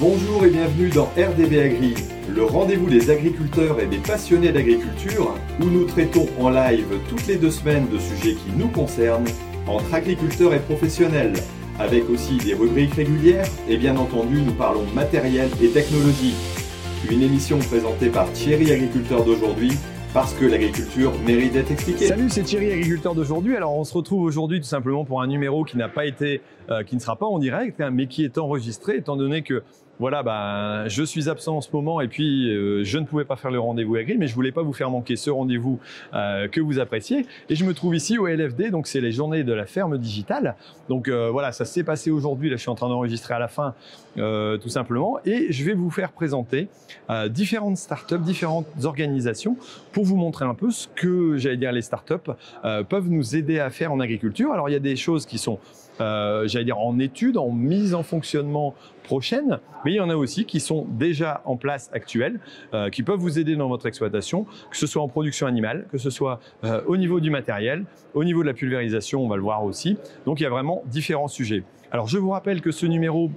Bonjour et bienvenue dans RDB Agri, le rendez-vous des agriculteurs et des passionnés d'agriculture, où nous traitons en live toutes les deux semaines de sujets qui nous concernent, entre agriculteurs et professionnels, avec aussi des rubriques régulières, et bien entendu nous parlons matériel et technologie. Une émission présentée par Thierry Agriculteur d'aujourd'hui, parce que l'agriculture mérite d'être expliquée. Salut, c'est Thierry, agriculteur d'aujourd'hui. Alors, on se retrouve aujourd'hui tout simplement pour un numéro qui n'a pas été, euh, qui ne sera pas en direct, hein, mais qui est enregistré, étant donné que voilà, ben, je suis absent en ce moment et puis euh, je ne pouvais pas faire le rendez-vous agri, mais je voulais pas vous faire manquer ce rendez-vous euh, que vous appréciez. Et je me trouve ici au LFD, donc c'est les journées de la ferme digitale. Donc euh, voilà, ça s'est passé aujourd'hui. Là, je suis en train d'enregistrer à la fin, tout simplement, et je vais vous faire présenter différentes startups, différentes organisations pour vous montrer un peu ce que j'allais dire les startups peuvent nous aider à faire en agriculture. Alors il y a des choses qui sont euh, j'allais dire en étude, en mise en fonctionnement prochaine, mais il y en a aussi qui sont déjà en place actuelles, euh, qui peuvent vous aider dans votre exploitation, que ce soit en production animale, que ce soit euh, au niveau du matériel, au niveau de la pulvérisation, on va le voir aussi. Donc il y a vraiment différents sujets. Alors je vous rappelle que ce numéro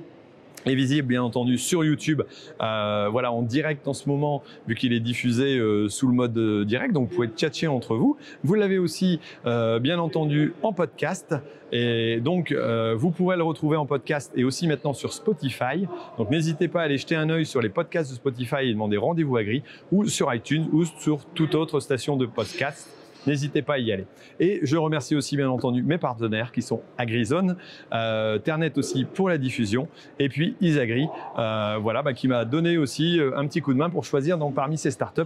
est visible bien entendu sur YouTube, euh, voilà en direct en ce moment vu qu'il est diffusé euh, sous le mode euh, direct, donc vous pouvez tchatcher entre vous. Vous l'avez aussi euh, bien entendu en podcast et donc vous pourrez le retrouver en podcast et aussi maintenant sur Spotify. Donc n'hésitez pas à aller jeter un œil sur les podcasts de Spotify et demander rendez-vous à gris ou sur iTunes ou sur toute autre station de podcast n'hésitez pas à y aller. Et je remercie aussi bien entendu mes partenaires qui sont AgriZone, euh, Ternet aussi pour la diffusion, et puis Isagri, euh, voilà, bah, qui m'a donné aussi euh, un petit coup de main pour choisir parmi ces startups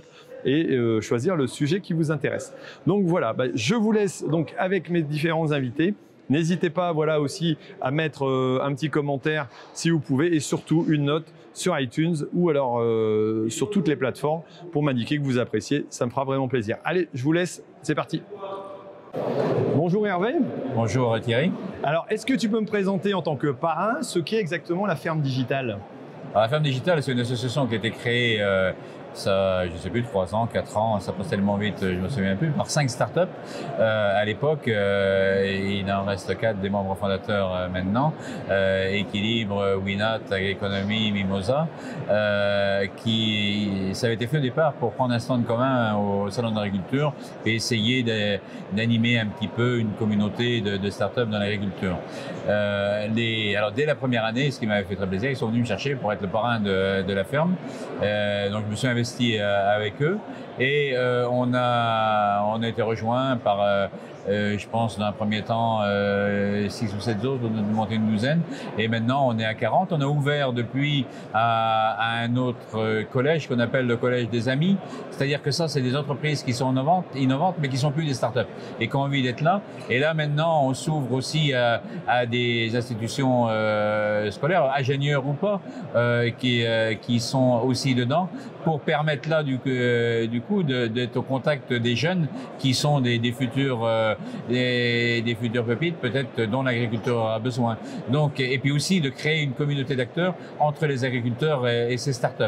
et choisir le sujet qui vous intéresse. Donc voilà, bah, je vous laisse donc avec mes différents invités. N'hésitez pas voilà aussi à mettre un petit commentaire si vous pouvez et surtout une note sur iTunes ou alors euh, sur toutes les plateformes pour m'indiquer que vous appréciez. Ça me fera vraiment plaisir. Allez, je vous laisse. C'est parti. Bonjour Hervé. Bonjour Thierry. Alors, est-ce que tu peux me présenter en tant que parrain ce qu'est exactement la ferme digitale? Alors, la ferme digitale, c'est une association qui a été créée euh, ça, je sais plus, 3 ans, 4 ans, ça passe tellement vite, je me souviens plus, par 5 startups euh, à l'époque. Euh, il en reste 4 des membres fondateurs euh, maintenant. Euh, Équilibre, Winat, Agriconomie, Mimosa, euh, qui, ça avait été fait au départ pour prendre un stand commun au Salon d'agriculture et essayer d'animer un petit peu une communauté de, startups dans l'agriculture. Euh, les, alors dès la première année, ce qui m'avait fait très plaisir, ils sont venus me chercher pour être le parrain de, de la ferme. Euh, donc je me suis investi euh, avec eux. Et euh, on a on a été rejoint par euh, euh, je pense, d'un premier temps, euh, 6 ou 7 autres, on a monté une douzaine. Et maintenant, on est à 40. On a ouvert depuis à, à un autre euh, collège qu'on appelle le collège des amis. C'est-à-dire que ça, c'est des entreprises qui sont innovantes, innovantes, mais qui sont plus des startups et qui ont envie d'être là. Et là, maintenant, on s'ouvre aussi à, à, des institutions euh, scolaires, ingénieurs ou pas, euh, qui, euh, qui sont aussi dedans pour permettre là, du, du coup, d'être au contact des jeunes qui sont des, des futurs euh, des, des futures pépites, peut-être dont l'agriculteur a besoin. Donc, et puis aussi de créer une communauté d'acteurs entre les agriculteurs et, et ces startups.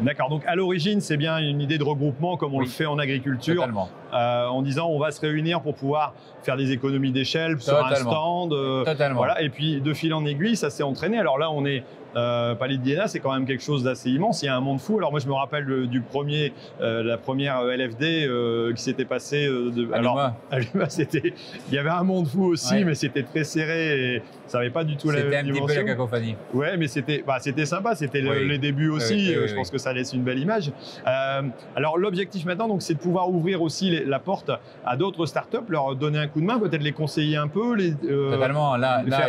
D'accord. Donc à l'origine, c'est bien une idée de regroupement comme on Oui. le fait en agriculture, Totalement. euh, en disant on va se réunir pour pouvoir faire des économies d'échelle sur un stand. euh, Totalement. voilà. Et puis de fil en aiguille, ça s'est entraîné. Alors là, on est euh, Palais de Iéna, c'est quand même quelque chose d'assez immense. Il y a un monde fou. Alors moi, je me rappelle euh, du premier, euh, la première euh, LFD euh, qui s'était passée. de, alors c'était, il y avait un monde fou aussi, Ouais. mais c'était très serré et ça avait pas du tout la C'était même un petit peu dimension. la cacophonie. Ouais, mais c'était bah, c'était sympa, c'était le- Oui. les débuts aussi. oui, oui, je pense que ça laisse une belle image. Alors l'objectif maintenant, donc, c'est de pouvoir ouvrir aussi les- la porte à d'autres startups, leur donner un coup de main, peut-être les conseiller un peu, les. Totalement. Là, là,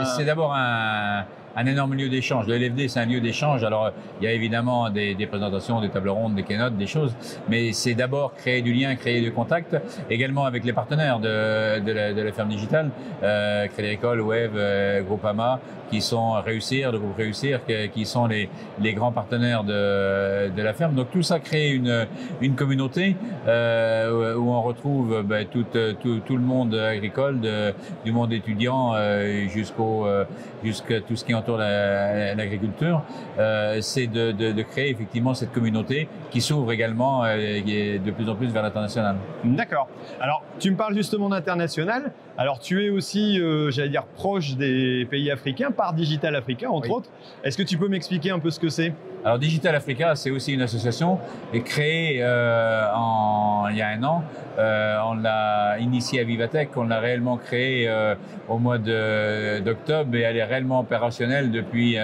un- c'est d'abord un, un énorme lieu d'échange. Le LFD, c'est un lieu d'échange. Alors, il y a évidemment des, des présentations, des tables rondes, des keynotes, des choses, mais c'est d'abord créer du lien, créer du contact, également avec les partenaires de, de, la, de la ferme digitale, euh, Crédit Web, euh, Groupama, qui sont Réussir, le groupe Réussir, qui sont les, les grands partenaires de, de la ferme. Donc tout ça crée une, une communauté euh, où on retrouve ben, tout, tout, tout le monde agricole, de, du monde étudiant euh, jusqu'au euh, jusqu'à tout ce qui entoure la- l'agriculture. Euh, c'est de, de, de créer effectivement cette communauté qui s'ouvre également de plus en plus vers l'international. D'accord. Alors tu me parles justement d'international. Alors, tu es aussi, j'allais dire, proche des pays africains par Digital Africa, entre Oui. autres. Est-ce que tu peux m'expliquer un peu ce que c'est? Alors Digital Africa, c'est aussi une association et créée euh, en, il y a un an. Euh, on l'a initiée à Vivatech, on l'a réellement créée euh, au mois d'octobre et elle est réellement opérationnelle depuis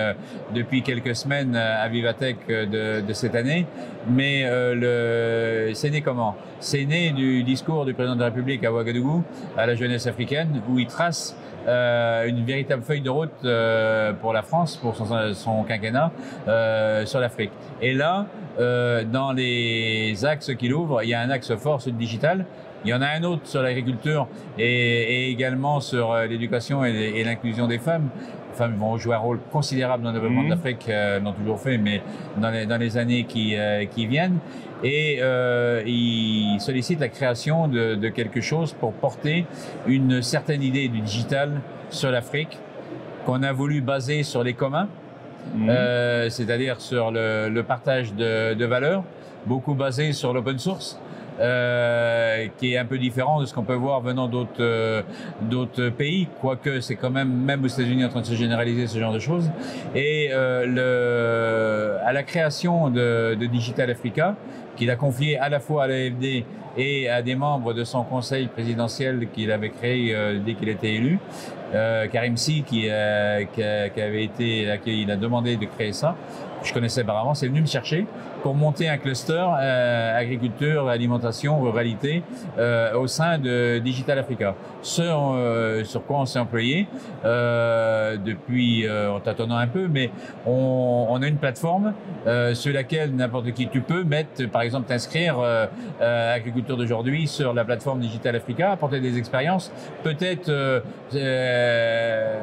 depuis quelques semaines à Vivatech de, de cette année. Mais le, c'est né comment? C'est né du discours du président de la République à Ouagadougou à la jeunesse africaine où il trace euh, une véritable feuille de route euh, pour la France, pour son, son quinquennat euh, sur l'Afrique. Et là, euh, dans les axes qu'il ouvre, il y a un axe fort sur le digital. Il y en a un autre sur l'agriculture et, et également sur euh, l'éducation et, et l'inclusion des femmes. Les femmes vont jouer un rôle considérable dans le développement Mhm. de l'Afrique, euh, l'ont toujours fait, mais dans les, dans les années qui, euh, qui viennent. Et euh, il sollicite la création de, de quelque chose pour porter une certaine idée du digital sur l'Afrique qu'on a voulu baser sur les communs, Mhm. euh, c'est-à-dire sur le, le partage de, de valeurs, beaucoup basé sur l'open source. Euh, qui est un peu différent de ce qu'on peut voir venant d'autres euh, d'autres pays, quoique c'est quand même même aux États-Unis en train de se généraliser ce genre de choses. Et euh, le, à la création de, de Digital Africa, qu'il a confié à la fois à l'AFD et à des membres de son conseil présidentiel qu'il avait créé euh, dès qu'il était élu, euh, Karim Si, qui, euh, qui, qui avait été, à qui il a demandé de créer ça, je connaissais par avant, c'est venu me chercher pour monter un cluster euh, agriculture, alimentation, ruralité euh, au sein de Digital Africa. Ce euh, sur quoi on s'est employé depuis, en tâtonnant un peu, mais on, on a une plateforme sur laquelle n'importe qui tu peux mettre, par exemple, t'inscrire euh, agriculture d'aujourd'hui sur la plateforme Digital Africa, apporter des expériences, peut-être euh, euh,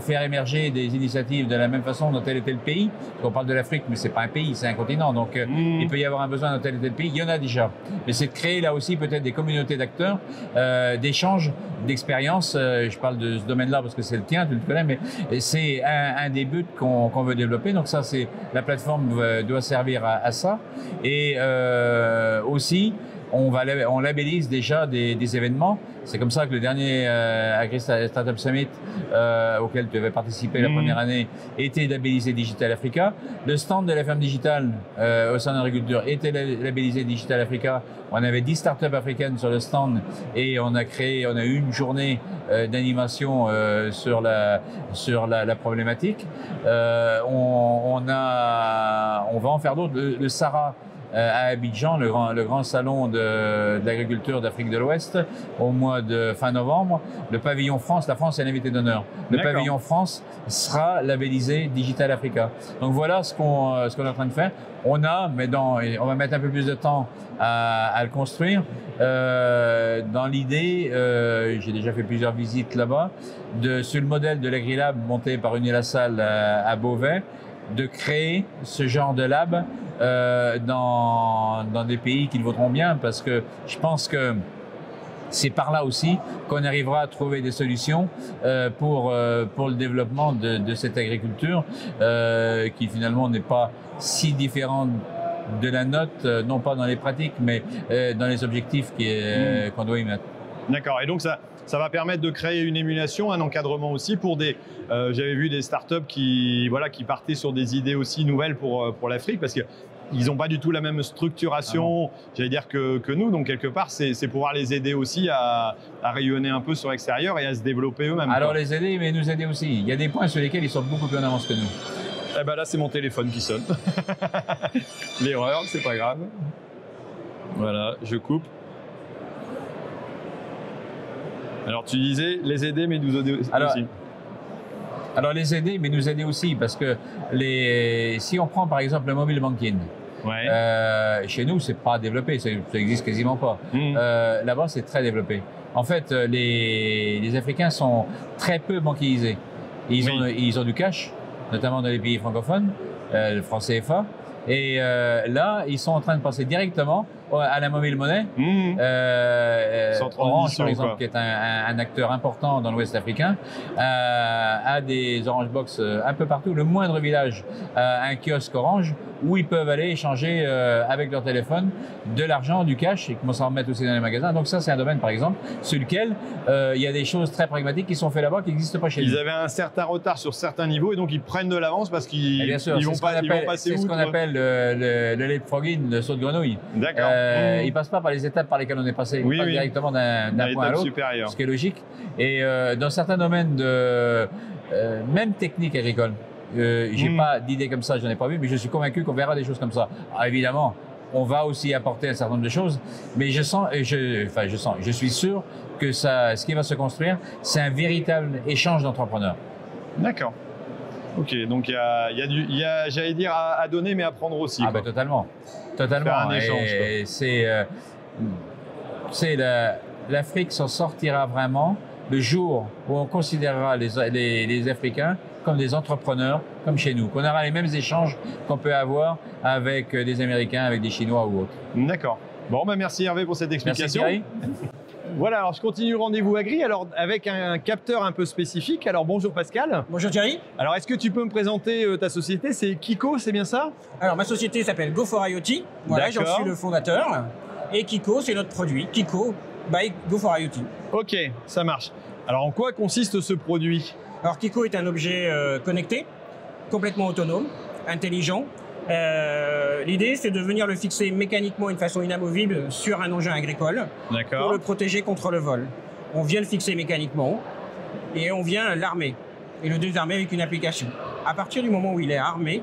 faire émerger des initiatives de la même façon dans tel et tel pays. On parle de l'Afrique, mais c'est pas un pays, c'est un continent. Donc, euh, Mhm. il peut y avoir un besoin dans tel et tel pays. Il y en a déjà. Mais c'est de créer là aussi peut-être des communautés d'acteurs, euh, d'échanges, d'expériences. Euh, je parle de ce domaine-là parce que c'est le tien, tu le connais, mais c'est un, un des buts qu'on qu'on veut développer. Donc ça, c'est la plateforme doit, doit servir à, à ça. Et euh, aussi, on, va, on labellise déjà des, des événements. C'est comme ça que le dernier euh, Agri Startup Summit euh, auquel tu avais participé la Mhm. première année était labellisé Digital Africa. Le stand de la ferme digitale euh, au sein de l'agriculture était la- labellisé Digital Africa. On avait 10 startups africaines sur le stand et on a créé, on a eu une journée euh, d'animation euh, sur la sur la, la problématique. Euh, on, on a, on va en faire d'autres. Le, le Sahara à Abidjan, le grand, le grand salon de, de l'agriculture d'Afrique de l'Ouest, au mois de fin novembre. Le pavillon France, la France est l'invité d'honneur. Le pavillon France sera labellisé Digital Africa. Donc voilà ce qu'on euh, ce qu'on est en train de faire. On a, mais dans, on va mettre un peu plus de temps à, à le construire. Euh, dans l'idée, euh, j'ai déjà fait plusieurs visites là-bas, de sur le modèle de l'AgriLab monté par Unilassal à, à Beauvais, de créer ce genre de lab euh, dans, dans des pays qui le vaudront bien, parce que je pense que c'est par là aussi qu'on arrivera à trouver des solutions euh, pour, euh, pour le développement de, de cette agriculture euh, qui finalement n'est pas si différente de la note, euh, non pas dans les pratiques, mais euh, dans les objectifs est- qu'on doit y mettre. D'accord. Et donc ça, ça va permettre de créer une émulation, un encadrement aussi pour des. euh, J'avais vu des startups qui voilà qui partaient sur des idées aussi nouvelles pour euh, pour l'Afrique parce que ils n'ont pas du tout la même structuration, j'allais dire que, que nous. Donc quelque part, c'est c'est pouvoir les aider aussi à, à rayonner un peu sur l'extérieur et à se développer eux-mêmes. Alors quoi. les aider, mais nous aider aussi. Il y a des points sur lesquels ils sont beaucoup plus en avance que nous. Eh ben là, c'est mon téléphone qui sonne. L'erreur, c'est pas grave. Voilà, je coupe. Alors tu disais les aider, mais nous aider aussi. Alors les aider, mais nous aider aussi, parce que les, si on prend par exemple le mobile banking, Ouais. euh, chez nous c'est pas développé, ça, ça existe quasiment pas. Mhm. Euh, Là-bas c'est très développé. En fait, euh, les, les Africains sont très peu banquilisés. Ils, Oui. ont, ils ont du cash, notamment dans les pays francophones, euh, le franc CFA. Et là, ils sont en train de passer directement à la mobile monnaie. Mmh. Euh, Sans Orange, par exemple, quoi. qui est un, un- un acteur important dans l'Ouest africain, euh, a des Orange Box euh, un peu partout. Le moindre village a un kiosque Orange où ils peuvent aller échanger euh, avec leur téléphone de l'argent, du cash, et commencent à en mettre aussi dans les magasins. Donc ça, c'est un domaine, par exemple, sur lequel euh, il y a des choses très pragmatiques qui sont faites là-bas qui n'existent pas chez nous. Ils avaient un certain retard sur certains niveaux et donc ils prennent de l'avance parce qu'ils c'est vont, pas, ils vont appelle, passer c'est ce qu'on appelle le, le, le leapfrogging, le saut de grenouille. D'accord. Euh, Mmh. Il passe pas par les étapes par lesquelles on est passé. Il Oui, passe oui. directement d'un point à l'autre, ce qui est logique. Et euh, dans certains domaines de euh, même technique agricole, euh, j'ai Mm. pas d'idée comme ça, j'en ai pas vu, mais je suis convaincu qu'on verra des choses comme ça. Évidemment, on va aussi apporter un certain nombre de choses, mais je sens, je, enfin je sens, je suis sûr que ça, ce qui va se construire, c'est un véritable échange d'entrepreneurs. D'accord. Ok, donc il y a, y j'allais dire à, à donner mais à prendre aussi. Ah ben totalement, totalement. C'est, euh, l'Afrique s'en sortira vraiment le jour où on considérera les, les, les Africains comme des entrepreneurs, comme chez nous, qu'on aura les mêmes échanges qu'on peut avoir avec euh, des Américains, avec des Chinois ou autres. D'accord. Bon, bah merci Hervé pour cette Merci explication. Thierry. Voilà, alors je continue le rendez-vous agri, alors avec un capteur un peu spécifique. Alors bonjour Pascal. Bonjour Thierry. Alors est-ce que tu peux me présenter euh, ta société? C'est Kiko, c'est bien ça? Alors ma société s'appelle Go for IoT. Voilà, j'en suis le fondateur. Et Kiko, c'est notre produit. Kiko by Go for IoT. Ok, ça marche. Alors en quoi consiste ce produit? Alors Kiko est un objet euh, connecté, complètement autonome, intelligent. Euh, L'idée, c'est de venir le fixer mécaniquement d'une façon inamovible sur un engin agricole pour le protéger contre le vol. On vient le fixer mécaniquement et on vient l'armer et le désarmer avec une application. À partir du moment où il est armé,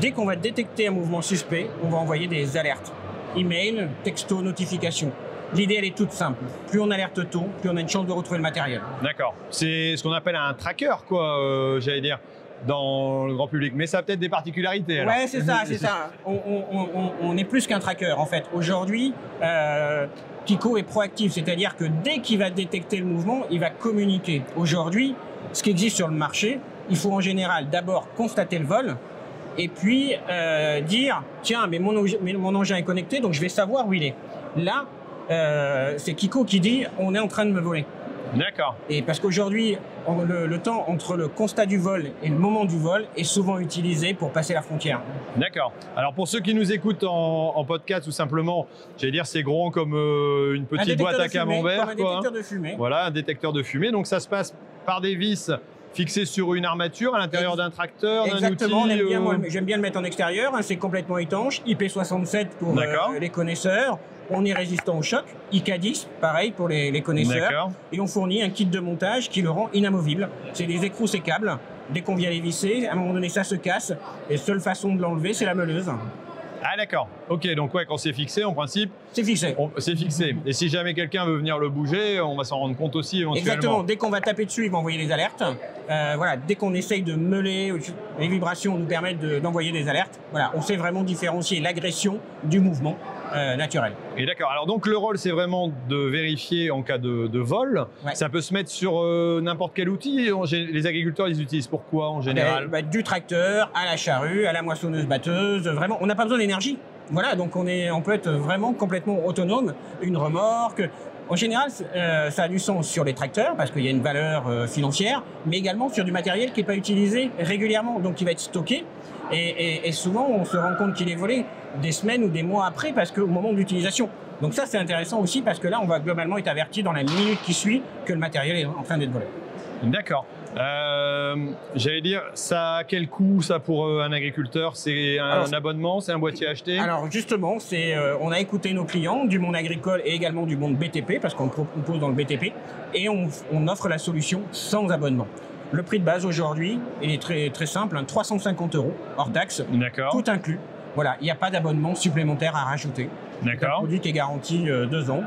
dès qu'on va détecter un mouvement suspect, on va envoyer des alertes. Email, texto, notification. L'idée, elle est toute simple. Plus on alerte tôt, plus on a une chance de retrouver le matériel. D'accord. C'est ce qu'on appelle un tracker, quoi, euh, j'allais dire, dans le grand public. Mais ça a peut-être des particularités. alors. Ouais, c'est ça, c'est ça. On, est plus qu'un tracker, en fait. Aujourd'hui, euh, Kiko est proactif, c'est-à-dire que dès qu'il va détecter le mouvement, il va communiquer. Aujourd'hui, ce qui existe sur le marché, il faut en général d'abord constater le vol et puis euh, dire tiens, mais mon, eng- mais mon engin est connecté, donc je vais savoir où il est. Là, euh, c'est Kiko qui dit on est en train de me voler. D'accord. Et parce qu'aujourd'hui, le, le temps entre le constat du vol et le moment du vol est souvent utilisé pour passer la frontière. D'accord. Alors pour ceux qui nous écoutent en, en podcast ou simplement, j'allais dire c'est gros comme euh, une Un petite boîte à camembert, un quoi. hein. détecteur de fumée. Voilà, un détecteur de fumée. Donc ça se passe par des vis fixées sur une armature à l'intérieur d'un tracteur, d'un outil. Exactement, bien, euh, j'aime bien le mettre en extérieur, hein, c'est complètement étanche, IP67 pour euh, les connaisseurs, on est résistant au choc, IK10, pareil pour les, les connaisseurs, et on fournit un kit de montage qui le rend inamovible. C'est des écrous sécables, dès qu'on vient les visser, à un moment donné ça se casse, et seule façon de l'enlever c'est la meuleuse. Ah d'accord. Ok, donc ouais, quand c'est fixé, en principe, C'est fixé. on- c'est fixé. Et si jamais quelqu'un veut venir le bouger, on va s'en rendre compte aussi éventuellement. Exactement, dès qu'on va taper dessus, il va envoyer des alertes. Euh, voilà, dès qu'on essaye de meuler, les vibrations nous permettent de- d'envoyer des alertes. Voilà, on sait vraiment différencier l'agression du mouvement euh, naturel. Et d'accord. Alors donc le rôle, c'est vraiment de vérifier en cas de, de vol. Ouais. Ça peut se mettre sur euh, n'importe quel outil. Les agriculteurs, ils utilisent pourquoi en général Ben, ben, du tracteur à la charrue, à la moissonneuse batteuse, vraiment, on n'a pas besoin d'énergie. Voilà, donc on, est, on peut être vraiment complètement autonome. Une remorque. En général, euh, ça a du sens sur les tracteurs parce qu'il y a une valeur euh, financière, mais également sur du matériel qui n'est pas utilisé régulièrement, donc qui va être stocké. Et, et- et souvent, on se rend compte qu'il est volé des semaines ou des mois après parce qu'au moment de l'utilisation. Donc ça, c'est intéressant aussi parce que là, on va globalement être averti dans la minute qui suit que le matériel est en train d'être volé. D'accord. Euh, J'allais dire, ça a quel coût ça pour euh, un agriculteur? C'est un Alors, abonnement, c'est un boîtier acheté? Alors justement, c'est, euh, on a écouté nos clients du monde agricole et également du monde BTP parce qu'on pro- propose dans le BTP et on, on offre la solution sans abonnement. Le prix de base aujourd'hui, il est très très simple, hein, 350 euros hors taxe, tout inclus. Voilà, il n'y a pas d'abonnement supplémentaire à rajouter. D'accord. produit qui est garanti euh, deux ans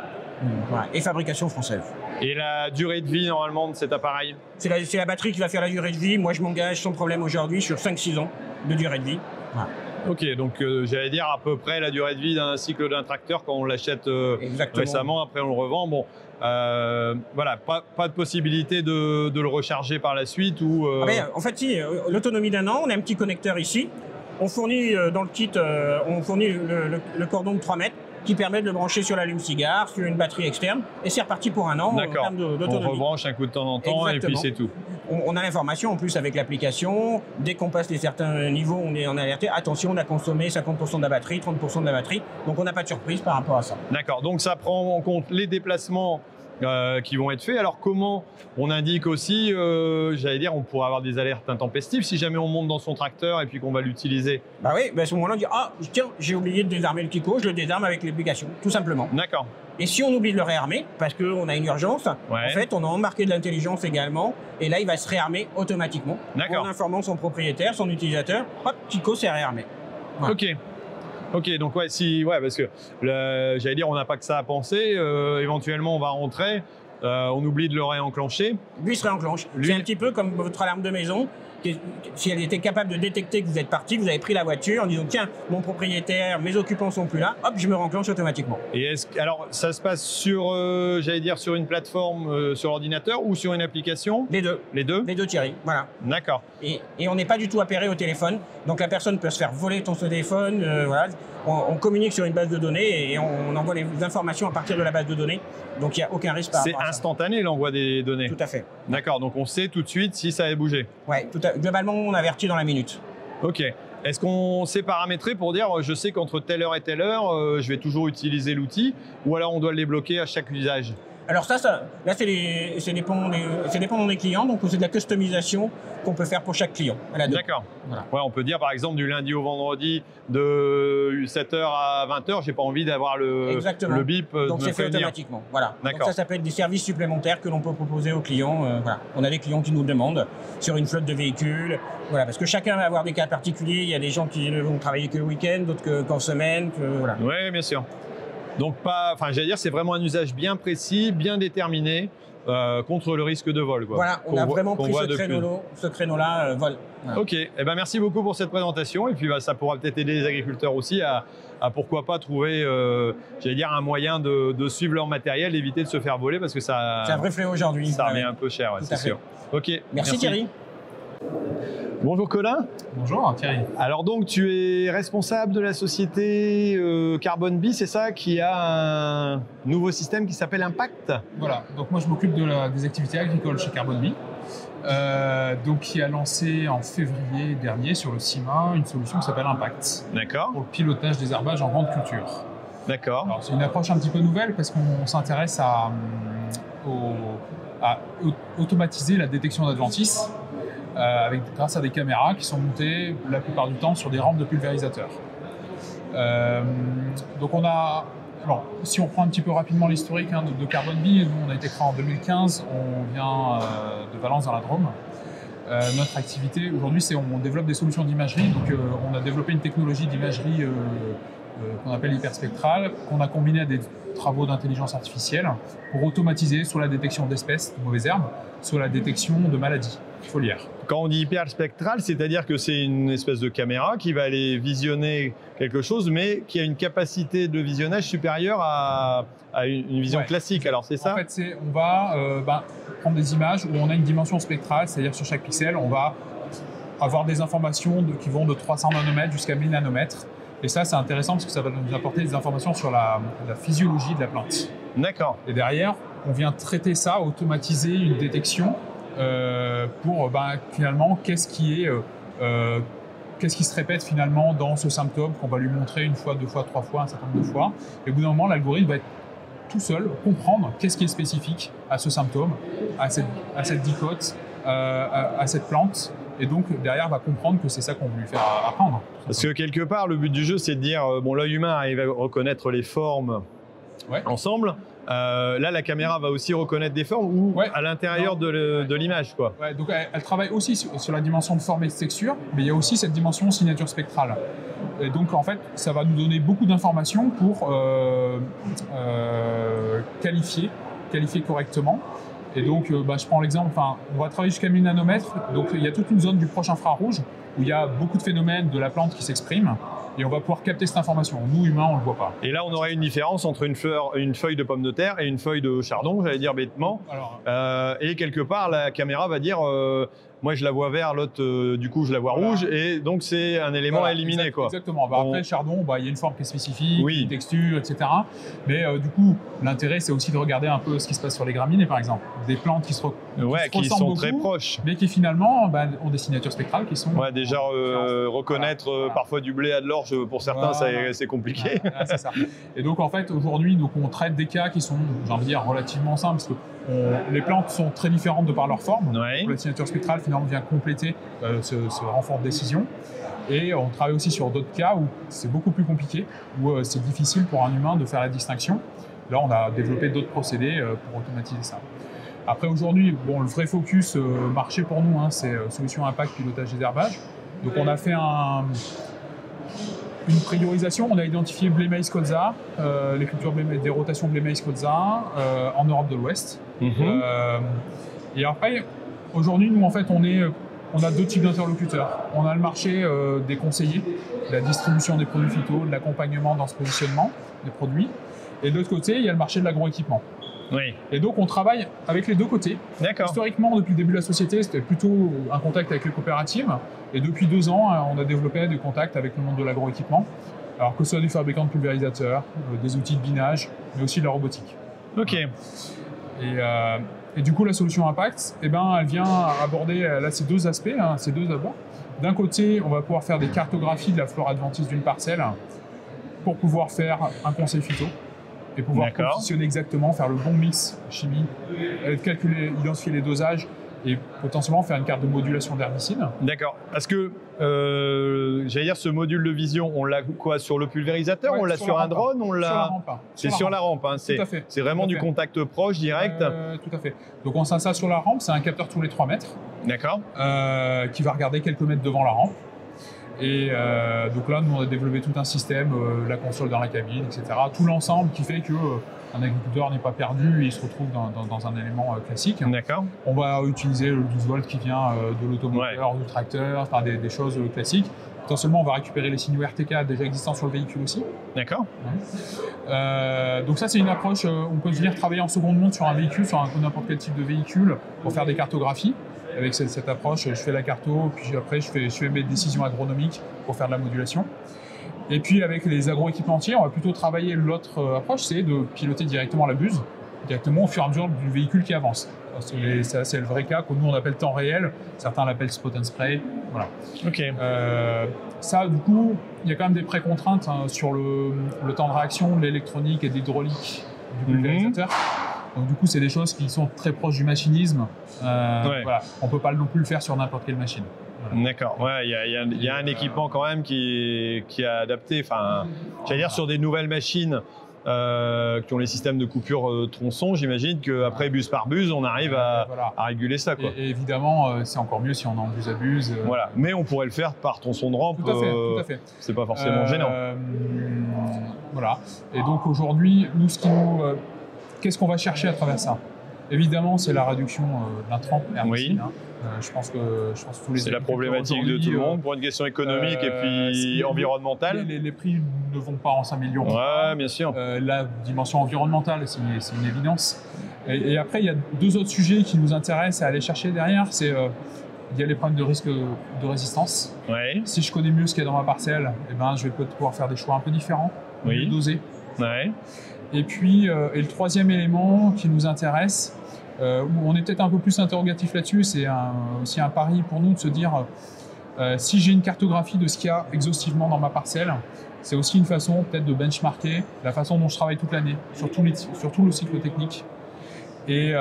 Voilà, et fabrication française. Et la durée de vie normalement de cet appareil? C'est la, la batterie qui va faire la durée de vie. Moi, je m'engage sans problème aujourd'hui sur 5-6 ans de durée de vie. Voilà. Ok, donc euh, j'allais dire à peu près la durée de vie d'un cycle d'un tracteur quand on l'achète euh, récemment, après on le revend. Bon, euh, voilà, pas, pas de possibilité de, de le recharger par la suite ou. Ah ben, en fait, si, l'autonomie d'un an, on a un petit connecteur ici. On fournit euh, dans le kit, euh, on fournit le, le- le cordon de 3 mètres qui permet de le brancher sur l'allume-cigare, sur une batterie externe, et c'est reparti pour un an en termes On rebranche un coup de temps en temps et puis c'est tout. On, on a l'information en plus avec l'application. Dès qu'on passe les certains niveaux, on est en alerté. Attention, on a consommé 50% de la batterie, 30% de la batterie. Donc on n'a pas de surprise par rapport à ça. D'accord, donc ça prend en compte les déplacements euh, qui vont être faits. Alors comment on indique aussi, euh, j'allais dire, on pourrait avoir des alertes intempestives si jamais on monte dans son tracteur et puis qu'on va l'utiliser. Bah oui, bah à ce moment-là, on dit Ah, tiens, j'ai oublié de désarmer le Kiko, je le désarme avec l'application, tout simplement. D'accord. Et si on oublie de le réarmer, parce qu'on a une urgence, Ouais. en fait, on a embarqué de l'intelligence également, et là, il va se réarmer automatiquement. D'accord. En informant son propriétaire, son utilisateur, hop, Kiko s'est réarmé. Ouais. Ok. Ok, donc ouais, si, ouais, parce que j'allais dire, on n'a pas que ça à penser. euh, éventuellement, on va rentrer, euh, on oublie de le réenclencher. Lui se réenclenche. C'est un petit peu comme votre alarme de maison. Si elle était capable de détecter que vous êtes parti, vous avez pris la voiture en disant tiens, mon propriétaire, mes occupants sont plus là, hop, je me réenclenche automatiquement. Et est-ce que- alors, ça se passe sur, euh, j'allais dire, sur une plateforme, euh, sur l'ordinateur ou sur une application? Les deux, Les deux? les deux Thierry, voilà. D'accord. Et, et on n'est pas du tout appairé au téléphone, donc la personne peut se faire voler ton téléphone, euh, voilà. On, on communique sur une base de données et on, envoie les informations à partir de la base de données, donc il n'y a aucun risque par C'est rapport à ça. instantané l'envoi des données. Tout à fait. D'accord, donc on sait tout de suite si ça a bougé. Ouais, tout à- globalement, on avertit dans la minute. Ok. Est-ce qu'on sait paramétrer pour dire je sais qu'entre telle heure et telle heure, euh, je vais toujours utiliser l'outil ou alors on doit le débloquer à chaque usage? Alors ça, ça là, c'est les- c'est dépendant, des, c'est dépendant des clients, donc c'est de la customisation qu'on peut faire pour chaque client. D'accord. Voilà. Ouais, on peut dire par exemple du lundi au vendredi de 7h à 20h, j'ai pas envie d'avoir le, Exactement. le bip euh, Donc c'est fait automatiquement. Voilà. Donc ça, ça peut être des services supplémentaires que l'on peut proposer aux clients. euh, voilà. On a des clients qui nous demandent sur une flotte de véhicules. Voilà, parce que chacun va avoir des cas particuliers. Il y a des gens qui ne vont travailler que le week-end, d'autres que- qu'en semaine. Que, voilà. Oui, bien sûr. Donc pas, enfin j'allais dire c'est vraiment un usage bien précis, bien déterminé euh, contre le risque de vol. Quoi. Voilà, on a vraiment pris ce créneau-là, ce euh, vol. Voilà. Ok, eh ben merci beaucoup pour cette présentation et puis bah, ça pourra peut-être aider les agriculteurs aussi à, à pourquoi pas trouver, euh, j'allais dire un moyen de, de suivre leur matériel, d'éviter de se faire voler parce que ça, C'est un vrai fléau aujourd'hui. ça Ouais, revient un peu cher, ouais, c'est sûr. Ok, Merci, Thierry. Bonjour Colin. Bonjour Thierry. Alors donc tu es responsable de la société euh, Carbon B, c'est ça, qui a un nouveau système qui s'appelle Impact? Voilà, donc moi je m'occupe de la- des activités agricoles chez Carbon Bee, euh, donc qui a lancé en février dernier sur le CIMA une solution qui s'appelle Impact D'accord, pour le pilotage des herbages en grande culture. d'accord. Alors c'est une approche un petit peu nouvelle parce qu'on s'intéresse à, hum, à au- automatiser la détection d'adventices euh, grâce à des caméras qui sont montées la plupart du temps sur des rampes de pulvérisateurs. Euh, donc on a, alors si on prend un petit peu rapidement l'historique hein, de, de Carbon Bee, nous on a été créé en 2015, on vient euh, de Valence dans la Drôme. Notre activité aujourd'hui, c'est on développe des solutions d'imagerie. Donc, on a développé une technologie d'imagerie qu'on appelle hyperspectrale, qu'on a combiné à des travaux d'intelligence artificielle pour automatiser sur la détection d'espèces de mauvaises herbes, sur la détection de maladies Quand on dit hyper spectral, c'est-à-dire que c'est une espèce de caméra qui va aller visionner quelque chose, mais qui a une capacité de visionnage supérieure à, à une, vision Ouais. classique. Alors c'est ça En fait, c'est, on va euh, ben, prendre des images où on a une dimension spectrale, c'est-à-dire sur chaque pixel, on va avoir des informations de- qui vont de 300 nanomètres jusqu'à 1000 nanomètres. Et ça, c'est intéressant parce que ça va nous apporter des informations sur la, la physiologie de la plante. D'accord. Et derrière, on vient traiter ça, automatiser une détection pour ben, finalement qu'est-ce qui est, euh, euh, qu'est-ce qui se répète finalement dans ce symptôme qu'on va lui montrer une fois, deux fois, trois fois, un certain nombre de fois. Et au bout d'un moment, l'algorithme va être tout seul comprendre qu'est-ce qui est spécifique à ce symptôme, à cette, à cette dicote, euh, à, à cette plante. Et donc derrière, va comprendre que c'est ça qu'on veut lui faire apprendre. Parce que quelque part, le but du jeu, c'est de dire, euh, bon, l'œil humain arrive à reconnaître les formes Ouais. ensemble. Euh, là, la caméra va aussi reconnaître des formes ou Ouais. à l'intérieur de, l'image, quoi. Ouais, donc elle, elle travaille aussi sur, sur la dimension de forme et de texture, mais il y a aussi cette dimension signature spectrale. Et donc en fait, ça va nous donner beaucoup d'informations pour euh, euh, qualifier, qualifier correctement. Et donc, euh, bah, je prends l'exemple, enfin, on va travailler jusqu'à 1000 nanomètres. Donc, il y a toute une zone du proche infrarouge où il y a beaucoup de phénomènes de la plante qui s'expriment. Et on va pouvoir capter cette information. Nous, humains, on ne le voit pas. Et là, on aurait une différence entre une, fleur, une feuille de pomme de terre et une feuille de chardon, j'allais dire bêtement. Alors, Euh, et quelque part, la caméra va dire, euh, moi je la vois vert, l'autre euh, du coup je la vois Voilà. rouge, et donc c'est un élément Voilà, à éliminer exact- quoi. Exactement. Bah, On- Après, le chardon, bah, il y a une forme qui est spécifique, Oui. une texture, etc. Mais euh, du coup, l'intérêt, c'est aussi de regarder un peu ce qui se passe sur les graminées, par exemple. Des plantes qui se, Ouais, se qui sont très proches. mais qui finalement bah, ont des signatures spectrales qui sont. Ouais, déjà euh, reconnaître euh, Voilà. parfois du blé à de pour certains, Voilà. c'est compliqué. C'est ça. Et donc en fait aujourd'hui on traite des cas qui sont j'ai envie de dire relativement simples parce que on- les plantes sont très différentes de par leur forme. Ouais. Donc, la signature spectrale finalement vient compléter euh, ce, ce renfort de décision. Et on travaille aussi sur d'autres cas où c'est beaucoup plus compliqué, où euh, c'est difficile pour un humain de faire la distinction. Là on a développé d'autres procédés euh, pour automatiser ça. Après aujourd'hui, bon, le vrai focus euh, marché pour nous, hein, c'est solution impact pilotage des herbages. Donc on a fait un, une priorisation. On a identifié blé maïs colza, euh, les cultures blé, des rotations blé maïs colza euh, en Europe de l'Ouest. Mhm. Euh, et après, aujourd'hui, nous, en fait, on, est, on a deux types d'interlocuteurs. On a le marché euh, des conseillers, de la distribution des produits phyto, de l'accompagnement dans ce positionnement des produits. Et de l'autre côté, il y a le marché de l'agroéquipement. Oui, Et donc, on travaille avec les deux côtés. d'accord. Historiquement, depuis le début de la société, c'était plutôt un contact avec les coopératives. Et depuis deux ans, euh, on a développé des contacts avec le monde de l'agroéquipement. Alors que ce soit des fabricants de pulvérisateurs, euh, des outils de binage, mais aussi de la robotique. Ok. Et, euh, et du coup, la solution Impact, eh ben, elle vient aborder là, ces deux aspects, hein, ces deux abords. D'un côté, on va pouvoir faire des cartographies de la flore adventice d'une parcelle pour pouvoir faire un conseil phyto et pouvoir positionner exactement, faire le bon mix chimie, euh, calculer, identifier les dosages et potentiellement faire une carte de modulation d'herbicide. D'accord. Parce que, euh, j'allais dire, ce module de vision, on l'a quoi Sur le pulvérisateur Ouais, On l'a sur un drone On Sur la. C'est sur la rampe. hein, C'est Tout à fait. c'est vraiment du contact proche, direct. Euh, tout à fait. Donc on s'installe sur la rampe, c'est un capteur tous les 3 mètres. D'accord. euh, qui va regarder quelques mètres devant la rampe. Et euh, donc là, nous, on a développé tout un système, euh, la console dans la cabine, etc. Tout l'ensemble qui fait que euh, un agriculteur n'est pas perdu et il se retrouve dans, dans- dans un élément classique. D'accord. On va utiliser le 12 volts qui vient de l'automoteur, du tracteur, enfin des, des choses classiques. Potentiellement, on va récupérer les signaux RTK déjà existants sur le véhicule aussi. D'accord. Donc ça, c'est une approche, on peut venir travailler en seconde montre sur un véhicule, sur n'importe quel type de véhicule, pour faire des cartographies. Avec cette, cette approche, je fais la carto, puis après, je fais, je fais mes décisions agronomiques pour faire de la modulation. Et puis, avec les agroéquipementiers, on va plutôt travailler l'autre euh, approche, c'est de piloter directement la buse, directement au fur et à mesure du véhicule qui avance. C'est les- ça, c'est le vrai cas que nous, on appelle temps réel. Certains l'appellent spot and spray. Voilà. Ok. Euh, ça, du coup, il y a quand même des précontraintes hein, sur le, le temps de réaction de l'électronique et de l'hydraulique du Mhm. pulvérisateur. Donc, du coup, c'est des choses qui sont très proches du machinisme. Euh, Ouais. voilà. On peut pas non plus le faire sur n'importe quelle machine. D'accord. Ouais, il y a, il y a- il y a un équipement quand même qui qui est adapté. Enfin, j'allais dire sur des nouvelles machines euh, qui ont les systèmes de coupure euh, tronçon, j'imagine qu'après bus par bus, on arrive à, Voilà. à réguler ça. Quoi. Et, et évidemment, euh, c'est encore mieux si on en abuse abuse. euh, Voilà. Mais on pourrait le faire par tronçon de rampe. Tout à fait, euh, tout à fait. C'est pas forcément Euh, gênant. Voilà. Et donc aujourd'hui, nous, ce qui nous, euh, qu'est-ce qu'on va chercher à travers ça? Évidemment, c'est la réduction euh, l'intrant herbicide, Oui. hein. Euh, je pense que je pense que tous les C'est la problématique de tout le euh, monde pour une question économique et puis environnementale. Les, prix ne vont pas en s'améliorer. Ouais, bien sûr. La dimension environnementale, c'est une évidence. Et, et après, il y a deux autres sujets qui nous intéressent à aller chercher derrière. C'est il y a les problèmes de risque de résistance. Ouais, Si je connais mieux ce qu'il y a dans ma parcelle, eh ben, je vais peut-être pouvoir faire des choix un peu différents, Oui. mieux dosés. ouais. Et puis, euh, et le troisième élément qui nous intéresse, euh, où on est peut-être un peu plus interrogatif là-dessus, c'est aussi un pari pour nous de se dire, euh, si j'ai une cartographie de ce qu'il y a exhaustivement dans ma parcelle, c'est aussi une façon peut-être de benchmarker la façon dont je travaille toute l'année, sur, tout le cycle technique. Et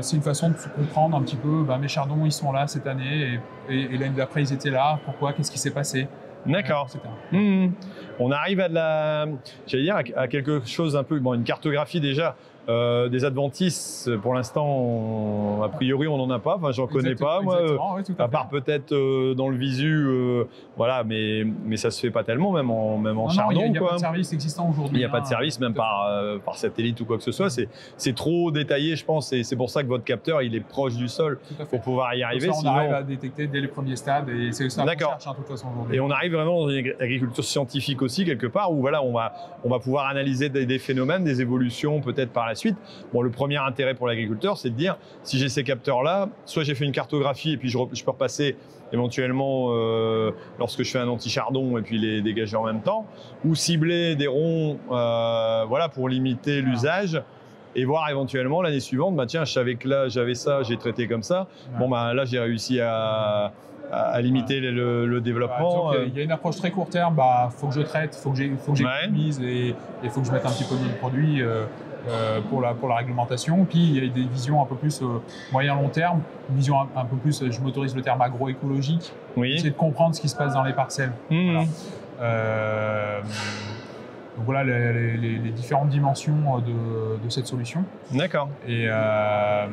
c'est une façon de comprendre un petit peu, bah, mes chardons, ils sont là cette année, et l'année d'après, ils étaient là, pourquoi, qu'est-ce qui s'est passé, D'accord. etc. Hmm. On arrive à de la, j'allais dire, à quelque chose un peu, bon, une cartographie déjà. Euh, des adventices, pour l'instant, a priori, on n'en a pas. Enfin, j'en connais pas, moi. à part peut-être euh, dans le visu, euh, voilà, mais, mais ça se fait pas tellement, même en, même en Non, chardon, il n'y a, pas de service existant aujourd'hui. Il n'y a pas de hein. service, même par, par satellite ou quoi que ce soit. C'est, c'est trop détaillé, je pense. Et c'est pour ça que votre capteur, il est proche du sol pour pouvoir y arriver. ça, on sinon- arrive à détecter dès les premiers stades et c'est ça qu'on cherche hein, de toute façon aujourd'hui. Et on arrive vraiment dans une agri- agriculture scientifique aussi, quelque part, où voilà, on va, on va pouvoir analyser des, des phénomènes, des évolutions peut-être par la suite. Bon, le premier intérêt pour l'agriculteur, c'est de dire si j'ai ces capteurs-là, soit j'ai fait une cartographie et puis je, peux repasser éventuellement euh, lorsque je fais un anti-chardon et puis les dégager en même temps, ou cibler des ronds, euh, voilà, pour limiter l'usage. Et voir éventuellement l'année suivante, bah tiens, je savais que là j'avais ça, j'ai traité comme ça. Ouais. Bon bah là j'ai réussi à, à, limiter le, le Bah, développement. a- euh, il y a une approche très court terme, bah faut que je traite, faut que j'ai, faut que Ouais. j'économise et il faut que je mette un petit peu de produit euh, pour la pour la réglementation. Puis il y a des visions un peu plus euh, moyen long terme, une vision un, un peu plus, euh, je m'autorise le terme agroécologique, oui. essayer de comprendre ce qui se passe dans les parcelles. Mhm. Voilà. Euh, donc voilà les, les- les- les différentes dimensions de, de cette solution. D'accord. Et euh,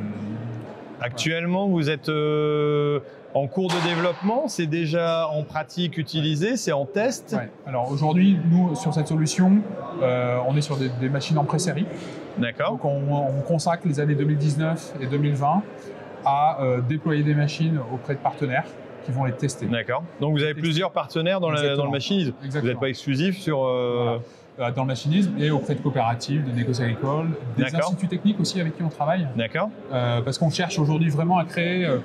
Actuellement, vous êtes euh, en cours de développement, c'est déjà en pratique utilisé, c'est en test? ouais. alors aujourd'hui, nous sur cette solution, euh, on est sur des, des machines en pré-série. D'accord. Donc on, on consacre les années 2019 et 2020 à euh, déployer des machines auprès de partenaires qui vont les tester. D'accord. Donc vous avez plusieurs partenaires dans, la- dans le machinisme. Vous Exactement. n'êtes pas exclusif sur. euh, Euh, dans le machinisme et auprès de coopératives, de négociations agricoles, des instituts techniques aussi avec qui on travaille, D'accord. euh, parce qu'on cherche aujourd'hui vraiment à créer euh,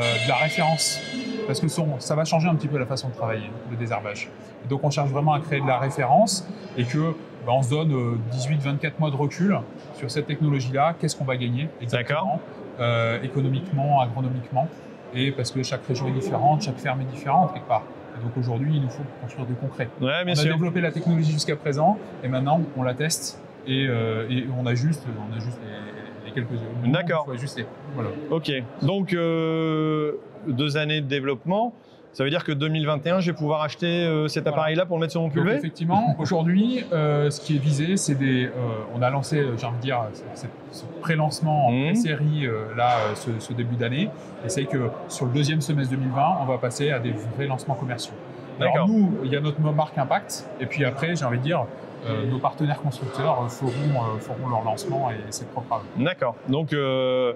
de la référence, parce que son- ça va changer un petit peu la façon de travailler, le désherbage. Et donc on cherche vraiment à créer de la référence et que bah, on se donne 18-24 mois de recul sur cette technologie-là, qu'est-ce qu'on va gagner exactement, euh, économiquement, agronomiquement, et parce que chaque région est différente, chaque ferme est différente quelque part. Et donc aujourd'hui, il nous faut construire du concret. Ouais, On a sûr. développé la technologie jusqu'à présent et maintenant on la teste et, euh, et on ajuste, on ajuste les, les quelques D'accord. qu'il faut ajuster. Voilà. Ok. Donc euh, deux années de développement. Ça veut dire que 2021, je vais pouvoir acheter euh, cet appareil-là pour le mettre sur mon Donc pulvé effectivement, aujourd'hui, euh, ce qui est visé, c'est des. euh, on a lancé, j'ai envie de dire, ce- ce pré-lancement en Mhm. série là ce, ce début d'année. Et c'est que sur le deuxième semestre 2020, on va passer à des vrais lancements commerciaux. Alors D'accord. nous, il y a notre marque Impact, et puis après, j'ai envie de dire, euh, nos partenaires constructeurs feront, euh, feront leur lancement et c'est propre à eux. D'accord. Donc, euh,